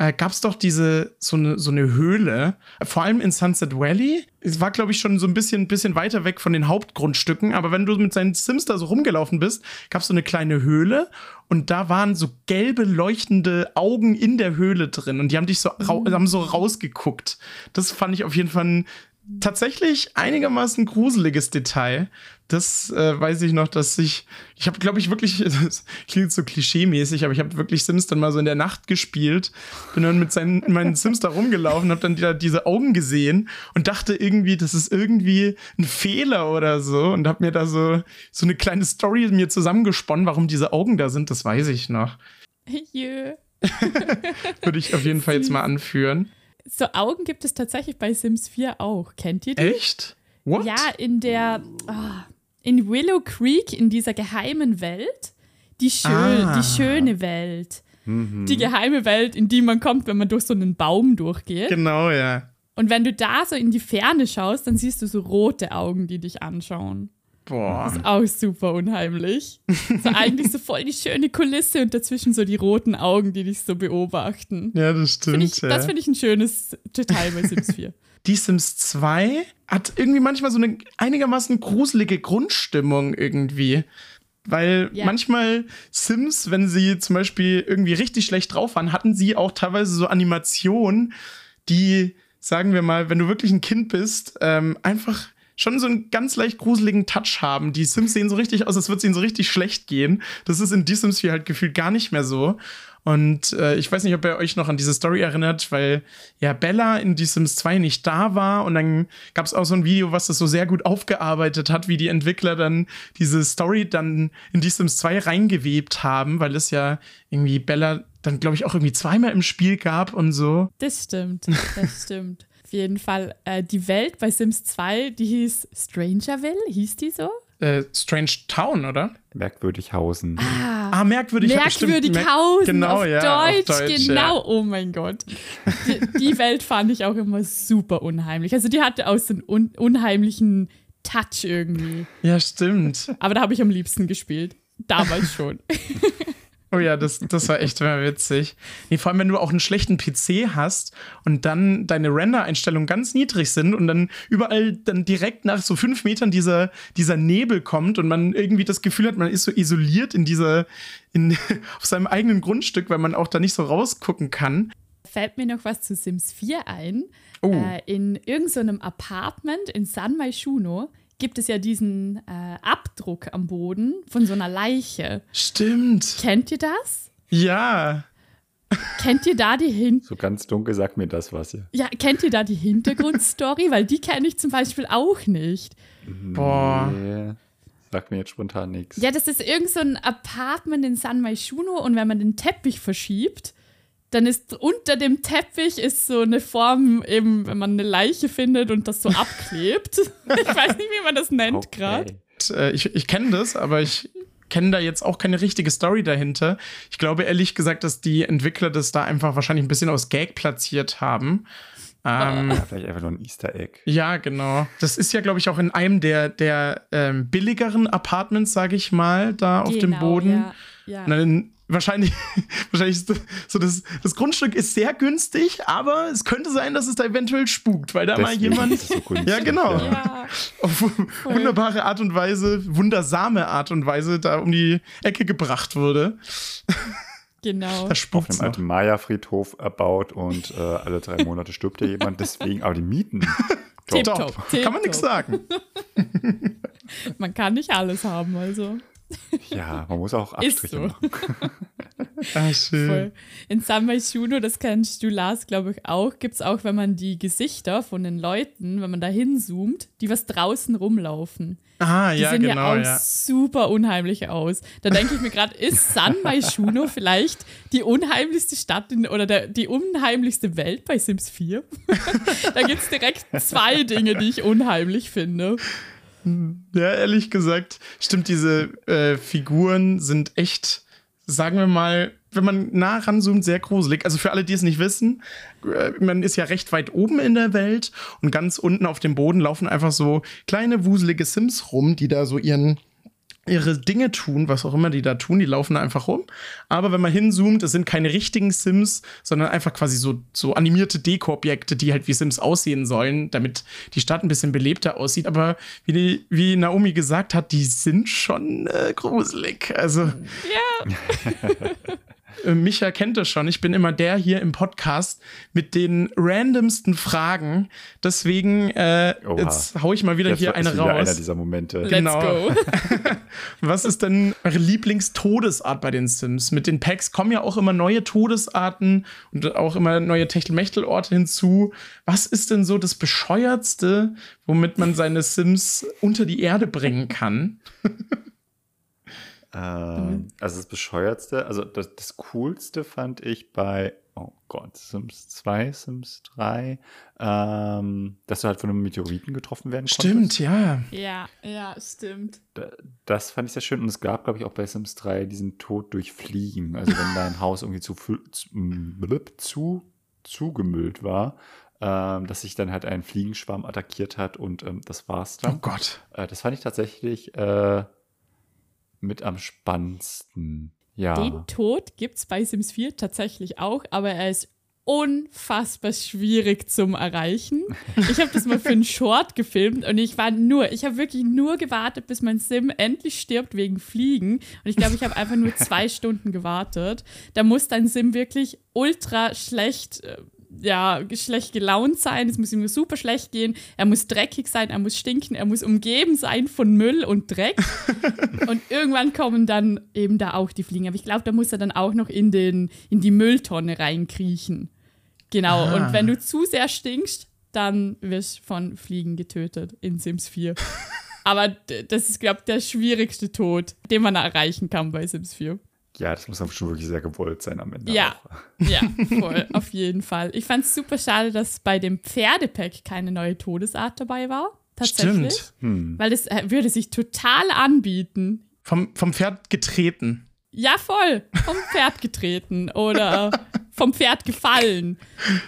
C: äh, gab es doch diese, so eine, so eine Höhle, vor allem in Sunset Valley. Es war, glaube ich, schon so ein bisschen, bisschen weiter weg von den Hauptgrundstücken, aber wenn du mit seinen Sims da so rumgelaufen bist, gab es so eine kleine Höhle und da waren so gelbe leuchtende Augen in der Höhle drin und die haben dich so, rau haben so rausgeguckt. Das fand ich auf jeden Fall ein tatsächlich einigermaßen gruseliges Detail. Das äh, weiß ich noch, dass ich, ich habe, glaube ich, wirklich, das klingt so klischee-mäßig, aber ich habe wirklich Sims dann mal so in der Nacht gespielt, bin dann mit seinen, meinen Sims da rumgelaufen, habe dann wieder diese Augen gesehen und dachte irgendwie, das ist irgendwie ein Fehler oder so und habe mir da so, so eine kleine Story mir zusammengesponnen, warum diese Augen da sind, das weiß ich noch.
D: Jö.
C: Würde ich auf jeden Fall jetzt mal anführen.
D: So Augen gibt es tatsächlich bei Sims 4 auch. Kennt ihr die?
C: Echt? What?
D: Ja, in der, ah, in Willow Creek, in dieser geheimen Welt. Die, schön,
C: Ah.
D: die schöne Welt. Die geheime Welt, in die man kommt, wenn man durch so einen Baum durchgeht.
C: Genau, ja.
D: Und wenn du da so in die Ferne schaust, dann siehst du so rote Augen, die dich anschauen.
C: Boah.
D: Ist auch super unheimlich. So eigentlich so voll die schöne Kulisse und dazwischen so die roten Augen, die dich so beobachten.
C: Ja, das stimmt.
D: Find ich,
C: ja.
D: Das finde ich ein schönes Detail bei Sims 4.
C: Die Sims 2 hat irgendwie manchmal so eine einigermaßen gruselige Grundstimmung irgendwie. Weil
D: Ja.
C: manchmal Sims, wenn sie zum Beispiel irgendwie richtig schlecht drauf waren, hatten sie auch teilweise so Animationen, die, sagen wir mal, wenn du wirklich ein Kind bist, ähm, einfach schon so einen ganz leicht gruseligen Touch haben. Die Sims sehen so richtig aus, als würde es ihnen so richtig schlecht gehen. Das ist in die Sims 4 halt gefühlt gar nicht mehr so. Und äh, ich weiß nicht, ob ihr euch noch an diese Story erinnert, weil ja Bella in Die Sims 2 nicht da war und dann gab es auch so ein Video, was das so sehr gut aufgearbeitet hat, wie die Entwickler dann diese Story dann in Die Sims 2 reingewebt haben, weil es ja irgendwie Bella dann, glaube ich, auch irgendwie zweimal im Spiel gab und so.
D: Das stimmt, das stimmt. Auf jeden Fall, äh, die Welt bei Sims 2, die hieß Strangerville, hieß die so?
C: Äh, Strange Town, oder?
B: Merkwürdig Hausen.
C: Ah, merkwürdig.
D: Merkwürdig
C: stimmt,
D: Hausen
C: genau,
D: auf,
C: ja,
D: Deutsch,
C: auf Deutsch,
D: genau.
C: Ja.
D: Oh mein Gott. Die, die Welt fand ich auch immer super unheimlich. Also die hatte auch so einen un unheimlichen Touch irgendwie.
C: ja, stimmt.
D: Aber da habe ich am liebsten gespielt. Damals schon.
C: Oh ja, das, das war echt mal witzig. Nee, vor allem, wenn du auch einen schlechten PC hast und dann deine Render-Einstellungen ganz niedrig sind und dann überall dann direkt nach so fünf Metern dieser, dieser Nebel kommt und man irgendwie das Gefühl hat, man ist so isoliert in dieser, in, auf seinem eigenen Grundstück, weil man auch da nicht so rausgucken kann.
D: Fällt mir noch was zu Sims 4 ein.
C: Oh.
D: Äh, in irgendeinem Apartment in San Maishuno gibt es ja diesen äh, Abdruck am Boden von so einer Leiche.
C: Stimmt.
D: Kennt ihr das?
C: Ja.
D: Kennt ihr da die Hin
B: So ganz dunkel sagt mir das was hier.
D: ja, kennt ihr da die Hintergrundstory? Weil die kenne ich zum Beispiel auch nicht.
C: Boah.
B: Nee, sagt mir jetzt spontan nichts.
D: Ja, das ist irgend so ein Apartment in San Maishuno und wenn man den Teppich verschiebt, dann ist unter dem Teppich ist so eine Form, eben, wenn man eine Leiche findet und das so abklebt. ich weiß nicht, wie man das nennt gerade.
C: Und, äh, ich ich kenne das, aber ich kenne da jetzt auch keine richtige Story dahinter. Ich glaube ehrlich gesagt, dass die Entwickler das da einfach wahrscheinlich ein bisschen aus Gag platziert haben. Ähm,
B: Ja, vielleicht einfach nur ein Easter Egg.
C: ja, genau. Das ist ja, glaube ich, auch in einem der, der ähm, billigeren Apartments, sage ich mal, da auf dem
D: Genau,
C: Boden.
D: Ja, ja.
C: Und dann wahrscheinlich, wahrscheinlich ist das, so das, das Grundstück ist sehr günstig, aber es könnte sein, dass es da eventuell spukt, weil da mal
B: Deswegen
C: jemand
B: ist es so günstig,
C: ja genau
D: Ja.
C: auf wunderbare Art und Weise, wundersame Art und Weise da um die Ecke gebracht wurde.
D: Genau.
C: Da
B: auf
C: noch.
B: alten Maya-Friedhof erbaut und äh, alle drei Monate stirbt ja jemand. Deswegen, aber die Mieten. top.
D: Tipptopp.
C: Top. Kann man nichts sagen.
D: Man kann nicht alles haben, also.
B: Ja, man muss auch
D: Ist
B: Abstriche
D: so.
B: machen.
C: Ah, schön.
D: Voll. In San Juno, das kennst du, Lars, glaube ich, auch, gibt es auch, wenn man die Gesichter von den Leuten, wenn man da hinzoomt, die was draußen rumlaufen.
C: Ah,
D: Die
C: ja,
D: sehen
C: genau,
D: ja auch
C: ja.
D: super unheimlich aus. Da denke ich mir gerade, ist San Juno vielleicht die unheimlichste Stadt in, oder der, die unheimlichste Welt bei Sims 4? da gibt es direkt zwei Dinge, die ich unheimlich finde.
C: Ja, ehrlich gesagt, stimmt, diese äh, Figuren sind echt, sagen wir mal, wenn man nah ranzoomt, sehr gruselig. Also für alle, die es nicht wissen, äh, man ist ja recht weit oben in der Welt und ganz unten auf dem Boden laufen einfach so kleine, wuselige Sims rum, die da so ihren ihre Dinge tun, was auch immer die da tun, die laufen da einfach rum. Aber wenn man hinzoomt, es sind keine richtigen Sims, sondern einfach quasi so, so animierte Deko-Objekte, die halt wie Sims aussehen sollen, damit die Stadt ein bisschen belebter aussieht. Aber wie, die, wie Naomi gesagt hat, die sind schon äh, gruselig. Also
D: Ja,
C: Micha kennt das schon. Ich bin immer der hier im Podcast mit den randomsten Fragen. Deswegen, äh, jetzt hau ich mal wieder
B: Jetzt
C: hier
B: ist
C: eine
B: wieder einer
C: raus.
B: dieser Momente.
D: let's
C: Genau.
D: go.
C: Was ist denn eure Lieblingstodesart bei den Sims? Mit den Packs kommen ja auch immer neue Todesarten und auch immer neue Techtelmechtelorte hinzu. Was ist denn so das Bescheuertste, womit man seine Sims unter die Erde bringen kann?
B: Ähm, also das Bescheuertste, also das, das Coolste fand ich bei, oh Gott, Sims 2, Sims 3, ähm, dass du halt von einem Meteoriten getroffen werden
C: Stimmt,
B: konntest.
C: ja.
D: Ja, ja, stimmt.
B: Da- Das fand ich sehr schön und es gab, glaube ich, auch bei Sims 3 diesen Tod durch Fliegen. Also wenn dein Haus irgendwie zu, zu, zu zugemüllt war, ähm, dass sich dann halt ein Fliegenschwarm attackiert hat und ähm, das war's
C: Oh
B: dann.
C: Gott.
B: Äh, das fand ich tatsächlich äh, mit am spannendsten. Ja.
D: Den Tod gibt es bei Sims 4 tatsächlich auch, aber er ist unfassbar schwierig zum Erreichen. Ich habe das mal für einen Short gefilmt und ich war nur, ich habe wirklich nur gewartet, bis mein Sim endlich stirbt wegen Fliegen. Und ich glaube, ich habe einfach nur zwei Stunden gewartet. Da muss dein Sim wirklich ultra schlecht, äh, ja, schlecht gelaunt sein. Es muss ihm super schlecht gehen. Er muss dreckig sein, er muss stinken, er muss umgeben sein von Müll und Dreck. Und irgendwann kommen dann eben da auch die Fliegen. Aber ich glaube, da muss er dann auch noch in, den, in die Mülltonne reinkriechen. Genau.
C: Ah.
D: Und wenn du zu sehr stinkst, dann wirst du von Fliegen getötet in Sims 4. Aber das ist, glaube ich, der schwierigste Tod, den man erreichen kann bei Sims 4.
B: ja, das muss dann schon wirklich sehr gewollt sein am Ende.
D: Ja.
B: Auch.
D: Ja, voll, auf jeden Fall. Ich fand es super schade, dass bei dem Pferdepack keine neue Todesart dabei war. Tatsächlich.
C: Stimmt.
B: Hm.
D: Weil das äh, würde sich total anbieten.
C: Vom, vom Pferd getreten.
D: Ja, voll. Vom Pferd getreten oder vom Pferd gefallen.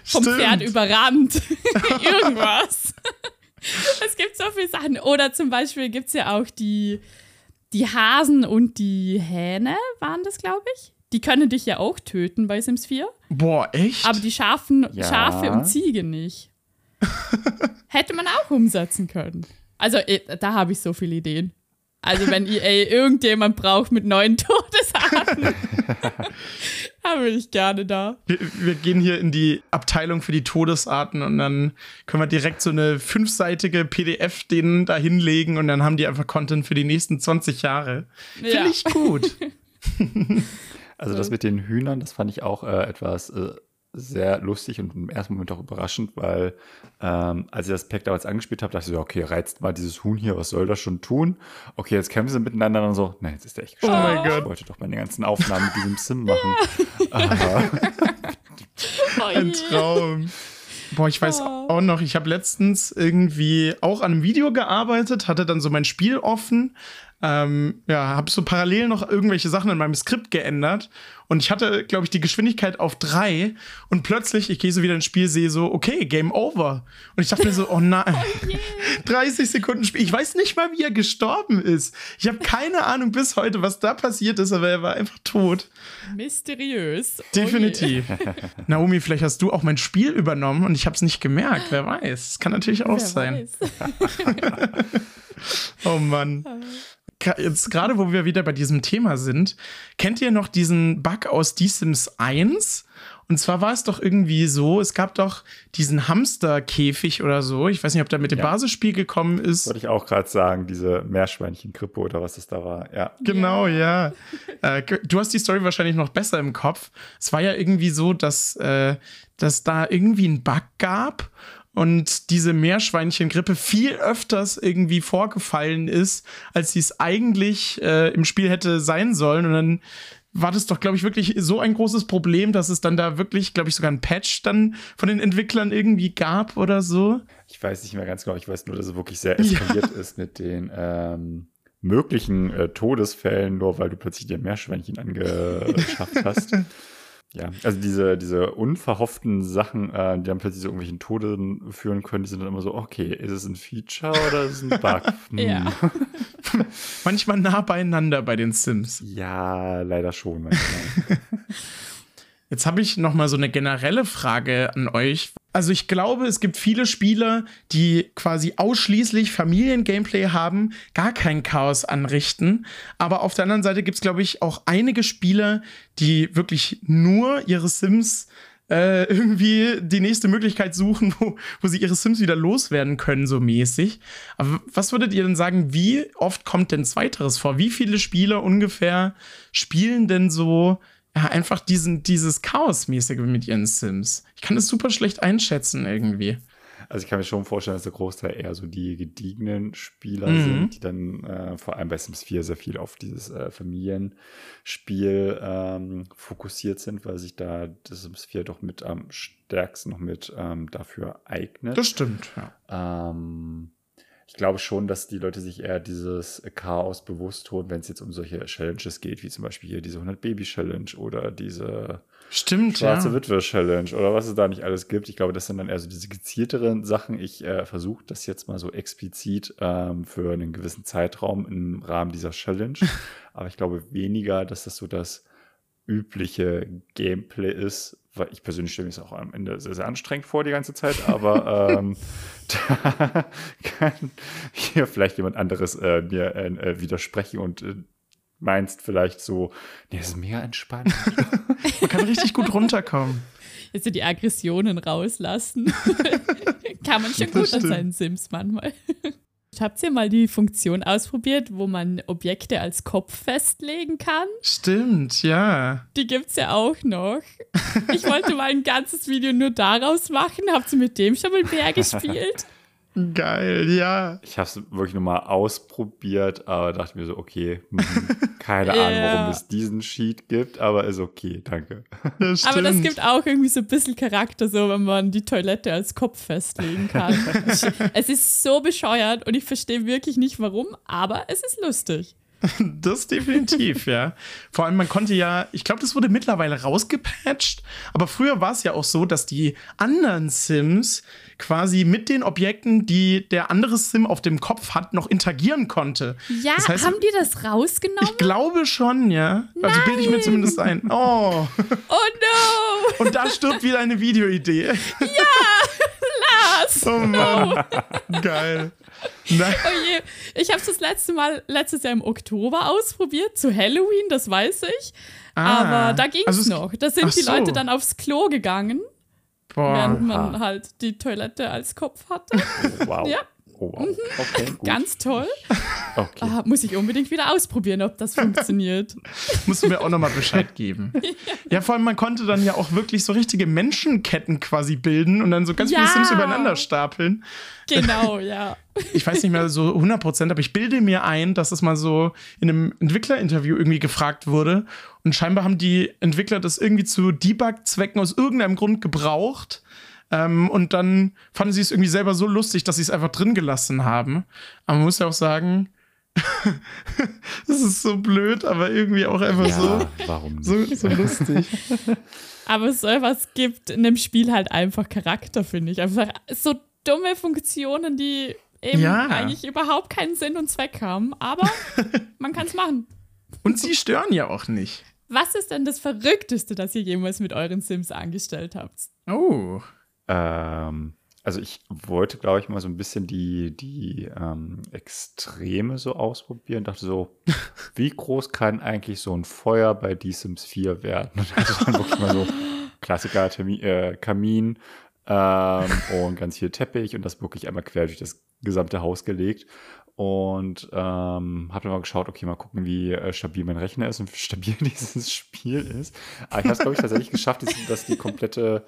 D: Vom
C: Stimmt.
D: Pferd überrannt. Irgendwas. Es gibt so viele Sachen. Oder zum Beispiel gibt es ja auch die, die Hasen und die Hähne, waren das, glaube ich. Die können dich ja auch töten bei Sims 4.
C: Boah, echt?
D: Aber die Schafen,
B: Ja.
D: Schafe und Ziege nicht. Hätte man auch umsetzen können. Also, eh, da habe ich so viele Ideen. Also, wenn EA irgendjemand braucht mit neuen Todesarten, dann bin ich gerne da.
C: wir, wir gehen hier in die Abteilung für die Todesarten und dann können wir direkt so eine fünfseitige PDF denen da hinlegen und dann haben die einfach Content für die nächsten 20 Jahre. Finde
D: Ja.
C: ich gut.
B: Also das mit den Hühnern, das fand ich auch äh, etwas äh, sehr lustig und im ersten Moment auch überraschend, weil ähm, als ich das Pack damals angespielt habe, dachte ich so, okay, reizt mal dieses Huhn hier, was soll das schon tun? Okay, jetzt kämpfen sie miteinander und so, nein, jetzt ist der echt gestorben.
C: Oh mein Gott.
B: Ich wollte doch meine ganzen Aufnahmen mit diesem Sim machen. Aber,
C: Ein. Traum. Boah, ich weiß
D: Oh.
C: auch noch, ich habe letztens irgendwie auch an einem Video gearbeitet, hatte dann so mein Spiel offen ähm, ja, habe so parallel noch irgendwelche Sachen in meinem Skript geändert und ich hatte, glaube ich, die Geschwindigkeit auf drei und plötzlich, ich gehe so wieder ins Spiel, sehe so, okay, Game Over. Und ich dachte mir so, oh nein, oh yeah. 30 Sekunden Spiel. Ich weiß nicht mal, wie er gestorben ist. Ich habe keine Ahnung bis heute, was da passiert ist, aber er war einfach tot.
D: Mysteriös. Oh
C: Definitiv. Oh Naomi, vielleicht hast du auch mein Spiel übernommen und ich habe es nicht gemerkt. Wer weiß. Das kann natürlich auch Wer sein. oh Mann. Jetzt gerade, wo wir wieder bei diesem Thema sind, kennt ihr noch diesen Bug aus Die Sims 1? Und zwar war es doch irgendwie so, es gab doch diesen Hamsterkäfig oder so. Ich weiß nicht, ob der mit dem ja. Basisspiel gekommen ist.
B: Wollte ich auch gerade sagen, diese Meerschweinchen-Krippe oder was das da war. Ja.
C: Genau, ja. ja. Äh, du hast die Story wahrscheinlich noch besser im Kopf. Es war ja irgendwie so, dass, äh, dass da irgendwie ein Bug gab und diese Meerschweinchengrippe viel öfters irgendwie vorgefallen ist, als sie es eigentlich äh, im Spiel hätte sein sollen. Und dann war das doch, glaube ich, wirklich so ein großes Problem, dass es dann da wirklich, glaube ich, sogar ein Patch dann von den Entwicklern irgendwie gab oder so.
B: Ich weiß nicht mehr ganz genau, ich weiß nur, dass es wirklich sehr eskaliert ja. ist mit den ähm, möglichen äh, Todesfällen, nur weil du plötzlich dir Meerschweinchen angeschafft hast. Ja, also diese, diese unverhofften Sachen, äh, die dann plötzlich zu irgendwelchen Toden führen können, die sind dann immer so, okay, ist es ein Feature oder ist es ein Bug?
C: Hm. ja. manchmal nah beieinander bei den Sims.
B: Ja, leider schon manchmal.
C: Jetzt habe ich noch mal so eine generelle Frage an euch. Also ich glaube, es gibt viele Spieler, die quasi ausschließlich Familiengameplay haben, gar kein Chaos anrichten. Aber auf der anderen Seite gibt es, glaube ich, auch einige Spieler, die wirklich nur ihre Sims äh, irgendwie die nächste Möglichkeit suchen, wo, wo sie ihre Sims wieder loswerden können, so mäßig. Aber was würdet ihr denn sagen, wie oft kommt denn Zweiteres vor? Wie viele Spieler ungefähr spielen denn so ja, einfach diesen, dieses Chaosmäßige mit ihren Sims. Ich kann das super schlecht einschätzen irgendwie.
B: Also ich kann mir schon vorstellen, dass der Großteil eher so die gediegenen Spieler mhm. sind, die dann äh, vor allem bei Sims 4 sehr viel auf dieses äh, Familienspiel ähm, fokussiert sind, weil sich da das Sims 4 doch mit am stärksten noch mit ähm, dafür eignet.
C: Das stimmt,
B: ja. Ähm, ich glaube schon, dass die Leute sich eher dieses Chaos bewusst tun, wenn es jetzt um solche Challenges geht, wie zum Beispiel hier diese 100 Baby Challenge oder diese
C: Stimmt,
B: Schwarze ja. Witwe Challenge oder was es da nicht alles gibt. Ich glaube, das sind dann eher so diese gezielteren Sachen. Ich äh, versuche das jetzt mal so explizit ähm, für einen gewissen Zeitraum im Rahmen dieser Challenge. Aber ich glaube weniger, dass das so das übliche Gameplay ist, weil ich persönlich stelle mir es auch am Ende sehr, sehr anstrengend vor die ganze Zeit, aber ähm, da kann hier vielleicht jemand anderes äh, mir äh, widersprechen und äh, meinst vielleicht so, nee, das ist mega entspannt.
C: Man kann richtig gut runterkommen.
D: Jetzt die Aggressionen rauslassen. kann man schon gut an seinen Sims manchmal. Habt ihr mal die Funktion ausprobiert, wo man Objekte als Kopf festlegen kann?
C: Stimmt, ja.
D: Die gibt's ja auch noch. Ich wollte mal ein ganzes Video nur daraus machen. Habt ihr mit dem schon mal mehr gespielt?
C: Geil, ja.
B: Ich habe es wirklich nur mal ausprobiert, aber dachte mir so, okay, hm, keine Ahnung, ja. warum es diesen Sheet gibt, aber ist okay, danke.
D: Das aber das gibt auch irgendwie so ein bisschen Charakter, so wenn man die Toilette als Kopf festlegen kann. es ist so bescheuert und ich verstehe wirklich nicht warum, aber es ist lustig.
C: Das definitiv, ja. Vor allem, man konnte ja, ich glaube, das wurde mittlerweile rausgepatcht, aber früher war es ja auch so, dass die anderen Sims quasi mit den Objekten, die der andere Sim auf dem Kopf hat, noch interagieren konnte.
D: Ja, das heißt, haben die das rausgenommen?
C: Ich glaube schon, ja. Nein. Also bilde ich mir zumindest ein. Oh.
D: Oh no.
C: Und da stirbt wieder eine Videoidee.
D: Ja, Lars.
C: Oh Mann. No. Geil.
D: Nein. Oh je. Ich habe es das letzte Mal letztes Jahr im Oktober ausprobiert, zu Halloween, das weiß ich. Ah, Aber da ging also es noch. Da sind die so. Leute dann aufs Klo gegangen, Boah. während man halt die Toilette als Kopf hatte.
B: Wow. Ja. Oh, wow. Mhm.
D: Okay, Ganz toll. Okay. Ah, muss ich unbedingt wieder ausprobieren, ob das funktioniert.
C: Musst du mir auch nochmal Bescheid geben. ja. vor allem, man konnte dann ja auch wirklich so richtige Menschenketten quasi bilden und dann so ganz ja. viele Sims übereinander stapeln.
D: Genau, ja.
C: Ich weiß nicht mehr so 100 Prozent, aber ich bilde mir ein, dass es mal so in einem Entwicklerinterview irgendwie gefragt wurde. Und scheinbar haben die Entwickler das irgendwie zu Debug-Zwecken aus irgendeinem Grund gebraucht ähm, und dann fanden sie es irgendwie selber so lustig, dass sie es einfach drin gelassen haben. Aber man muss ja auch sagen, das ist so blöd, aber irgendwie auch einfach
B: ja,
C: so,
B: warum nicht?
C: so, so lustig.
D: Aber sowas gibt in dem Spiel halt einfach Charakter, finde ich. Einfach so dumme Funktionen, die eben
C: Ja.
D: eigentlich überhaupt keinen Sinn und Zweck haben. Aber man kann es machen.
C: Und sie stören ja auch nicht.
D: Was ist denn das Verrückteste, das ihr jemals mit euren Sims angestellt habt?
C: Oh.
B: Ähm, also ich wollte, glaube ich, mal so ein bisschen die, die ähm, Extreme so ausprobieren. Dachte so, wie groß kann eigentlich so ein Feuer bei Die Sims 4 werden? Und hatte dann wirklich mal so Klassiker, Termi äh, Kamin ähm, und ganz viel Teppich und das wirklich einmal quer durch das gesamte Haus gelegt. Und ähm, habe dann mal geschaut, okay, mal gucken, wie äh, stabil mein Rechner ist und wie stabil dieses Spiel ist. Aber ich habe es, glaube ich, tatsächlich geschafft, dass- die komplette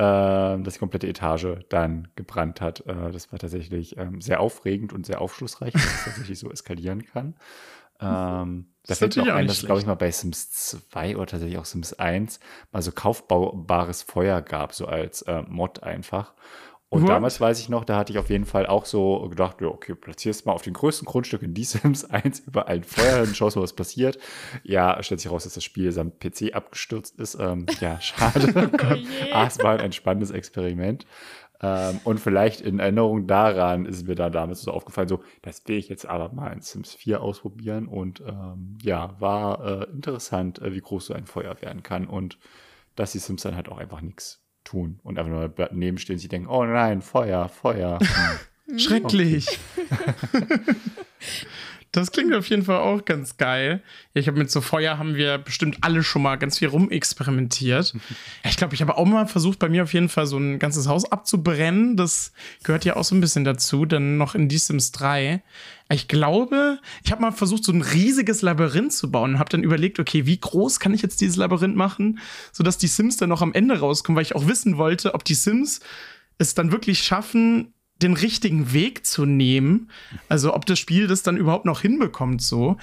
B: dass die komplette Etage dann gebrannt hat. Äh, das war tatsächlich ähm, sehr aufregend und sehr aufschlussreich, dass es tatsächlich so eskalieren kann. Ähm, da
C: Das ist
B: fällt mir auch ein, dass es, glaube ich, mal bei Sims 2 oder tatsächlich auch Sims 1 mal so kaufbares Feuer gab, so als äh, Mod einfach. Und
C: What?
B: damals weiß ich noch, da hatte ich auf jeden Fall auch so gedacht, ja, okay, platzierst mal auf den größten Grundstück in die Sims 1 überall ein Feuer hin, schaust mal, was passiert. Ja, stellt sich raus, dass das Spiel samt PC abgestürzt ist. Ähm, ja, schade.
D: Oh
B: ah, es war ein spannendes Experiment. Ähm, und vielleicht in Erinnerung daran ist mir da damals so aufgefallen, so, das will ich jetzt aber mal in Sims 4 ausprobieren. Und ähm, ja, war äh, interessant, äh, wie groß so ein Feuer werden kann. Und dass die Sims dann halt auch einfach nichts tun und einfach nur daneben stehen, sie denken, oh nein, Feuer, Feuer.
C: Schrecklich. Das klingt auf jeden Fall auch ganz geil. Ich habe mit so Feuer haben wir bestimmt alle schon mal ganz viel rumexperimentiert. Ich glaube, ich habe auch mal versucht, bei mir auf jeden Fall so ein ganzes Haus abzubrennen. Das gehört ja auch so ein bisschen dazu. Dann noch in Die Sims 3. Ich glaube, ich habe mal versucht, so ein riesiges Labyrinth zu bauen und habe dann überlegt, okay, wie groß kann ich jetzt dieses Labyrinth machen, sodass die Sims dann noch am Ende rauskommen, weil ich auch wissen wollte, ob die Sims es dann wirklich schaffen, den richtigen Weg zu nehmen. Also ob das Spiel das dann überhaupt noch hinbekommt so.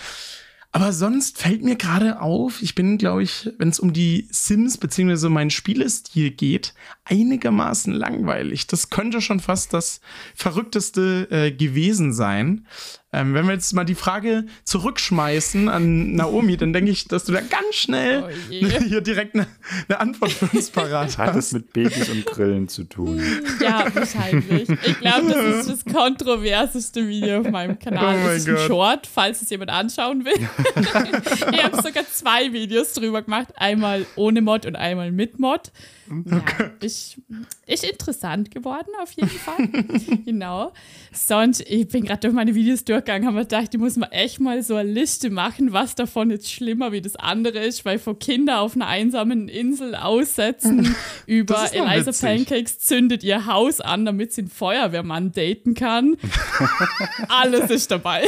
C: Aber sonst fällt mir gerade auf, ich bin, glaube ich, wenn es um die Sims bzw. meinen Spielestil geht, einigermaßen langweilig. Das könnte schon fast das Verrückteste äh, gewesen sein. Ähm, wenn wir jetzt mal die Frage zurückschmeißen an Naomi, dann denke ich, dass du da ganz schnell
D: Oh
C: hier direkt eine, eine Antwort für uns parat
B: Hat es
C: hast.
B: mit Babys und Grillen zu tun?
D: Ja, wahrscheinlich. Ich glaube, das ist das kontroverseste Video auf meinem Kanal.
C: Oh mein
D: das ist ein
C: Gott.
D: Short, falls es jemand anschauen will. ich habe sogar zwei Videos drüber gemacht. Einmal ohne Mod und einmal mit Mod. Ja, ist, ist interessant geworden, auf jeden Fall. genau. Sonst, ich bin gerade durch meine Videos durchgegangen, habe mir gedacht, ich muss mal echt mal so eine Liste machen, was davon jetzt schlimmer wie das andere ist, weil vor Kinder auf einer einsamen Insel aussetzen, über Eliza
C: witzig.
D: Pancakes zündet ihr Haus an, damit sie einen Feuerwehrmann daten kann. Alles ist dabei.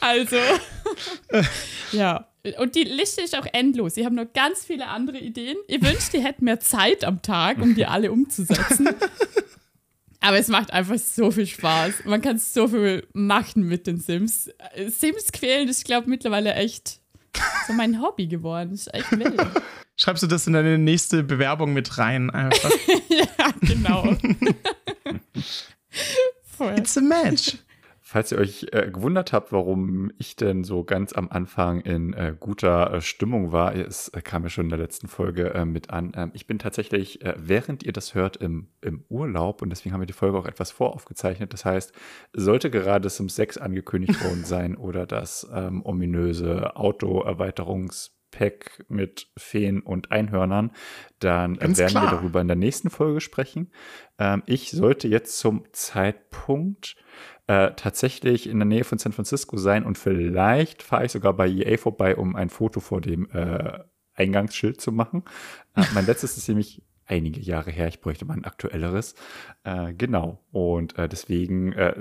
D: also, ja. Und die Liste ist auch endlos. Ich habe noch ganz viele andere Ideen. Ihr wünscht, ihr hättet mehr Zeit am Tag, um die alle umzusetzen. Aber es macht einfach so viel Spaß. Man kann so viel machen mit den Sims. Sims quälen ist, glaube ich, mittlerweile echt so mein Hobby geworden. Ist echt wild.
C: Schreibst du das in deine nächste Bewerbung mit rein einfach?
D: ja, genau.
C: It's a match.
B: Falls ihr euch äh, gewundert habt, warum ich denn so ganz am Anfang in äh, guter äh, Stimmung war, es äh, kam ja schon in der letzten Folge äh, mit an. Ähm, ich bin tatsächlich, äh, während ihr das hört, im, im Urlaub und deswegen haben wir die Folge auch etwas voraufgezeichnet. Das heißt, sollte gerade Sims 6 angekündigt worden sein oder das ähm, ominöse Auto-Erweiterungspack mit Feen und Einhörnern, dann
C: Ganz
B: werden
C: klar.
B: wir darüber in der nächsten Folge sprechen. Ähm, ich sollte jetzt zum Zeitpunkt äh, tatsächlich in der Nähe von San Francisco sein und vielleicht fahre ich sogar bei EA vorbei, um ein Foto vor dem äh, Eingangsschild zu machen. Äh, mein letztes ist nämlich einige Jahre her. Ich bräuchte mal ein aktuelleres. Äh, genau. Und äh, deswegen äh,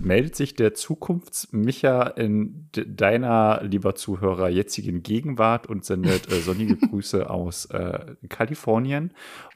B: meldet sich der Zukunftsmicha in de- deiner, lieber Zuhörer, jetzigen Gegenwart und sendet äh, sonnige Grüße aus äh, Kalifornien.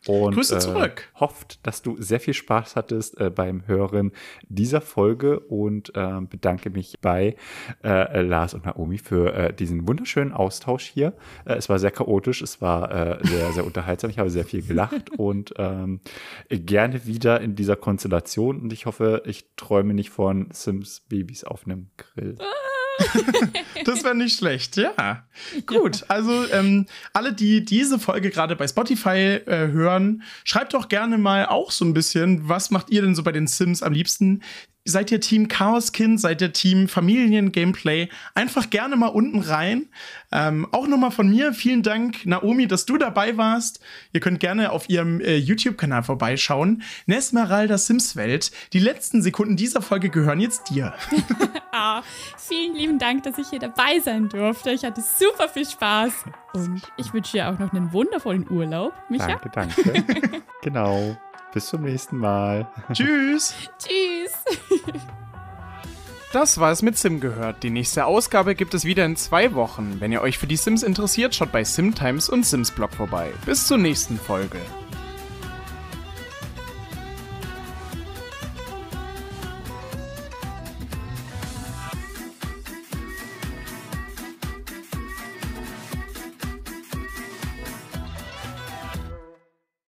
B: Und
C: Grüße
B: äh,
C: zurück.
B: hofft, dass du sehr viel Spaß hattest beim Hören dieser Folge und bedanke mich bei Lars und Naomi für diesen wunderschönen Austausch hier. Es war sehr chaotisch, es war sehr, sehr unterhaltsam. Ich habe sehr viel gelacht und ähm, gerne wieder in dieser Konstellation. Und ich hoffe, ich träume nicht von Sims Babys auf einem Grill.
C: das wäre nicht schlecht, ja. Gut, also ähm, alle, die diese Folge gerade bei Spotify äh, hören, schreibt doch gerne mal auch so ein bisschen, was macht ihr denn so bei den Sims am liebsten? Seid ihr Team Chaos Kind? Seid ihr Team Familien-Gameplay? Einfach gerne mal unten rein. Ähm, auch nochmal von mir vielen Dank, Naomi, dass du dabei warst. Ihr könnt gerne auf ihrem äh, YouTube-Kanal vorbeischauen. Nesmeralda Sims Welt. Die letzten Sekunden dieser Folge gehören jetzt dir.
D: ah, vielen lieben Dank, dass ich hier dabei sein durfte. Ich hatte super viel Spaß. Und ich wünsche dir auch noch einen wundervollen Urlaub, Micha.
B: Danke, danke. genau. Bis zum nächsten Mal.
C: Tschüss.
D: Tschüss.
C: Das war es mit Sim gehört. Die nächste Ausgabe gibt es wieder in zwei Wochen. Wenn ihr euch für die Sims interessiert, schaut bei SimTimes und Sims Blog vorbei. Bis zur nächsten Folge.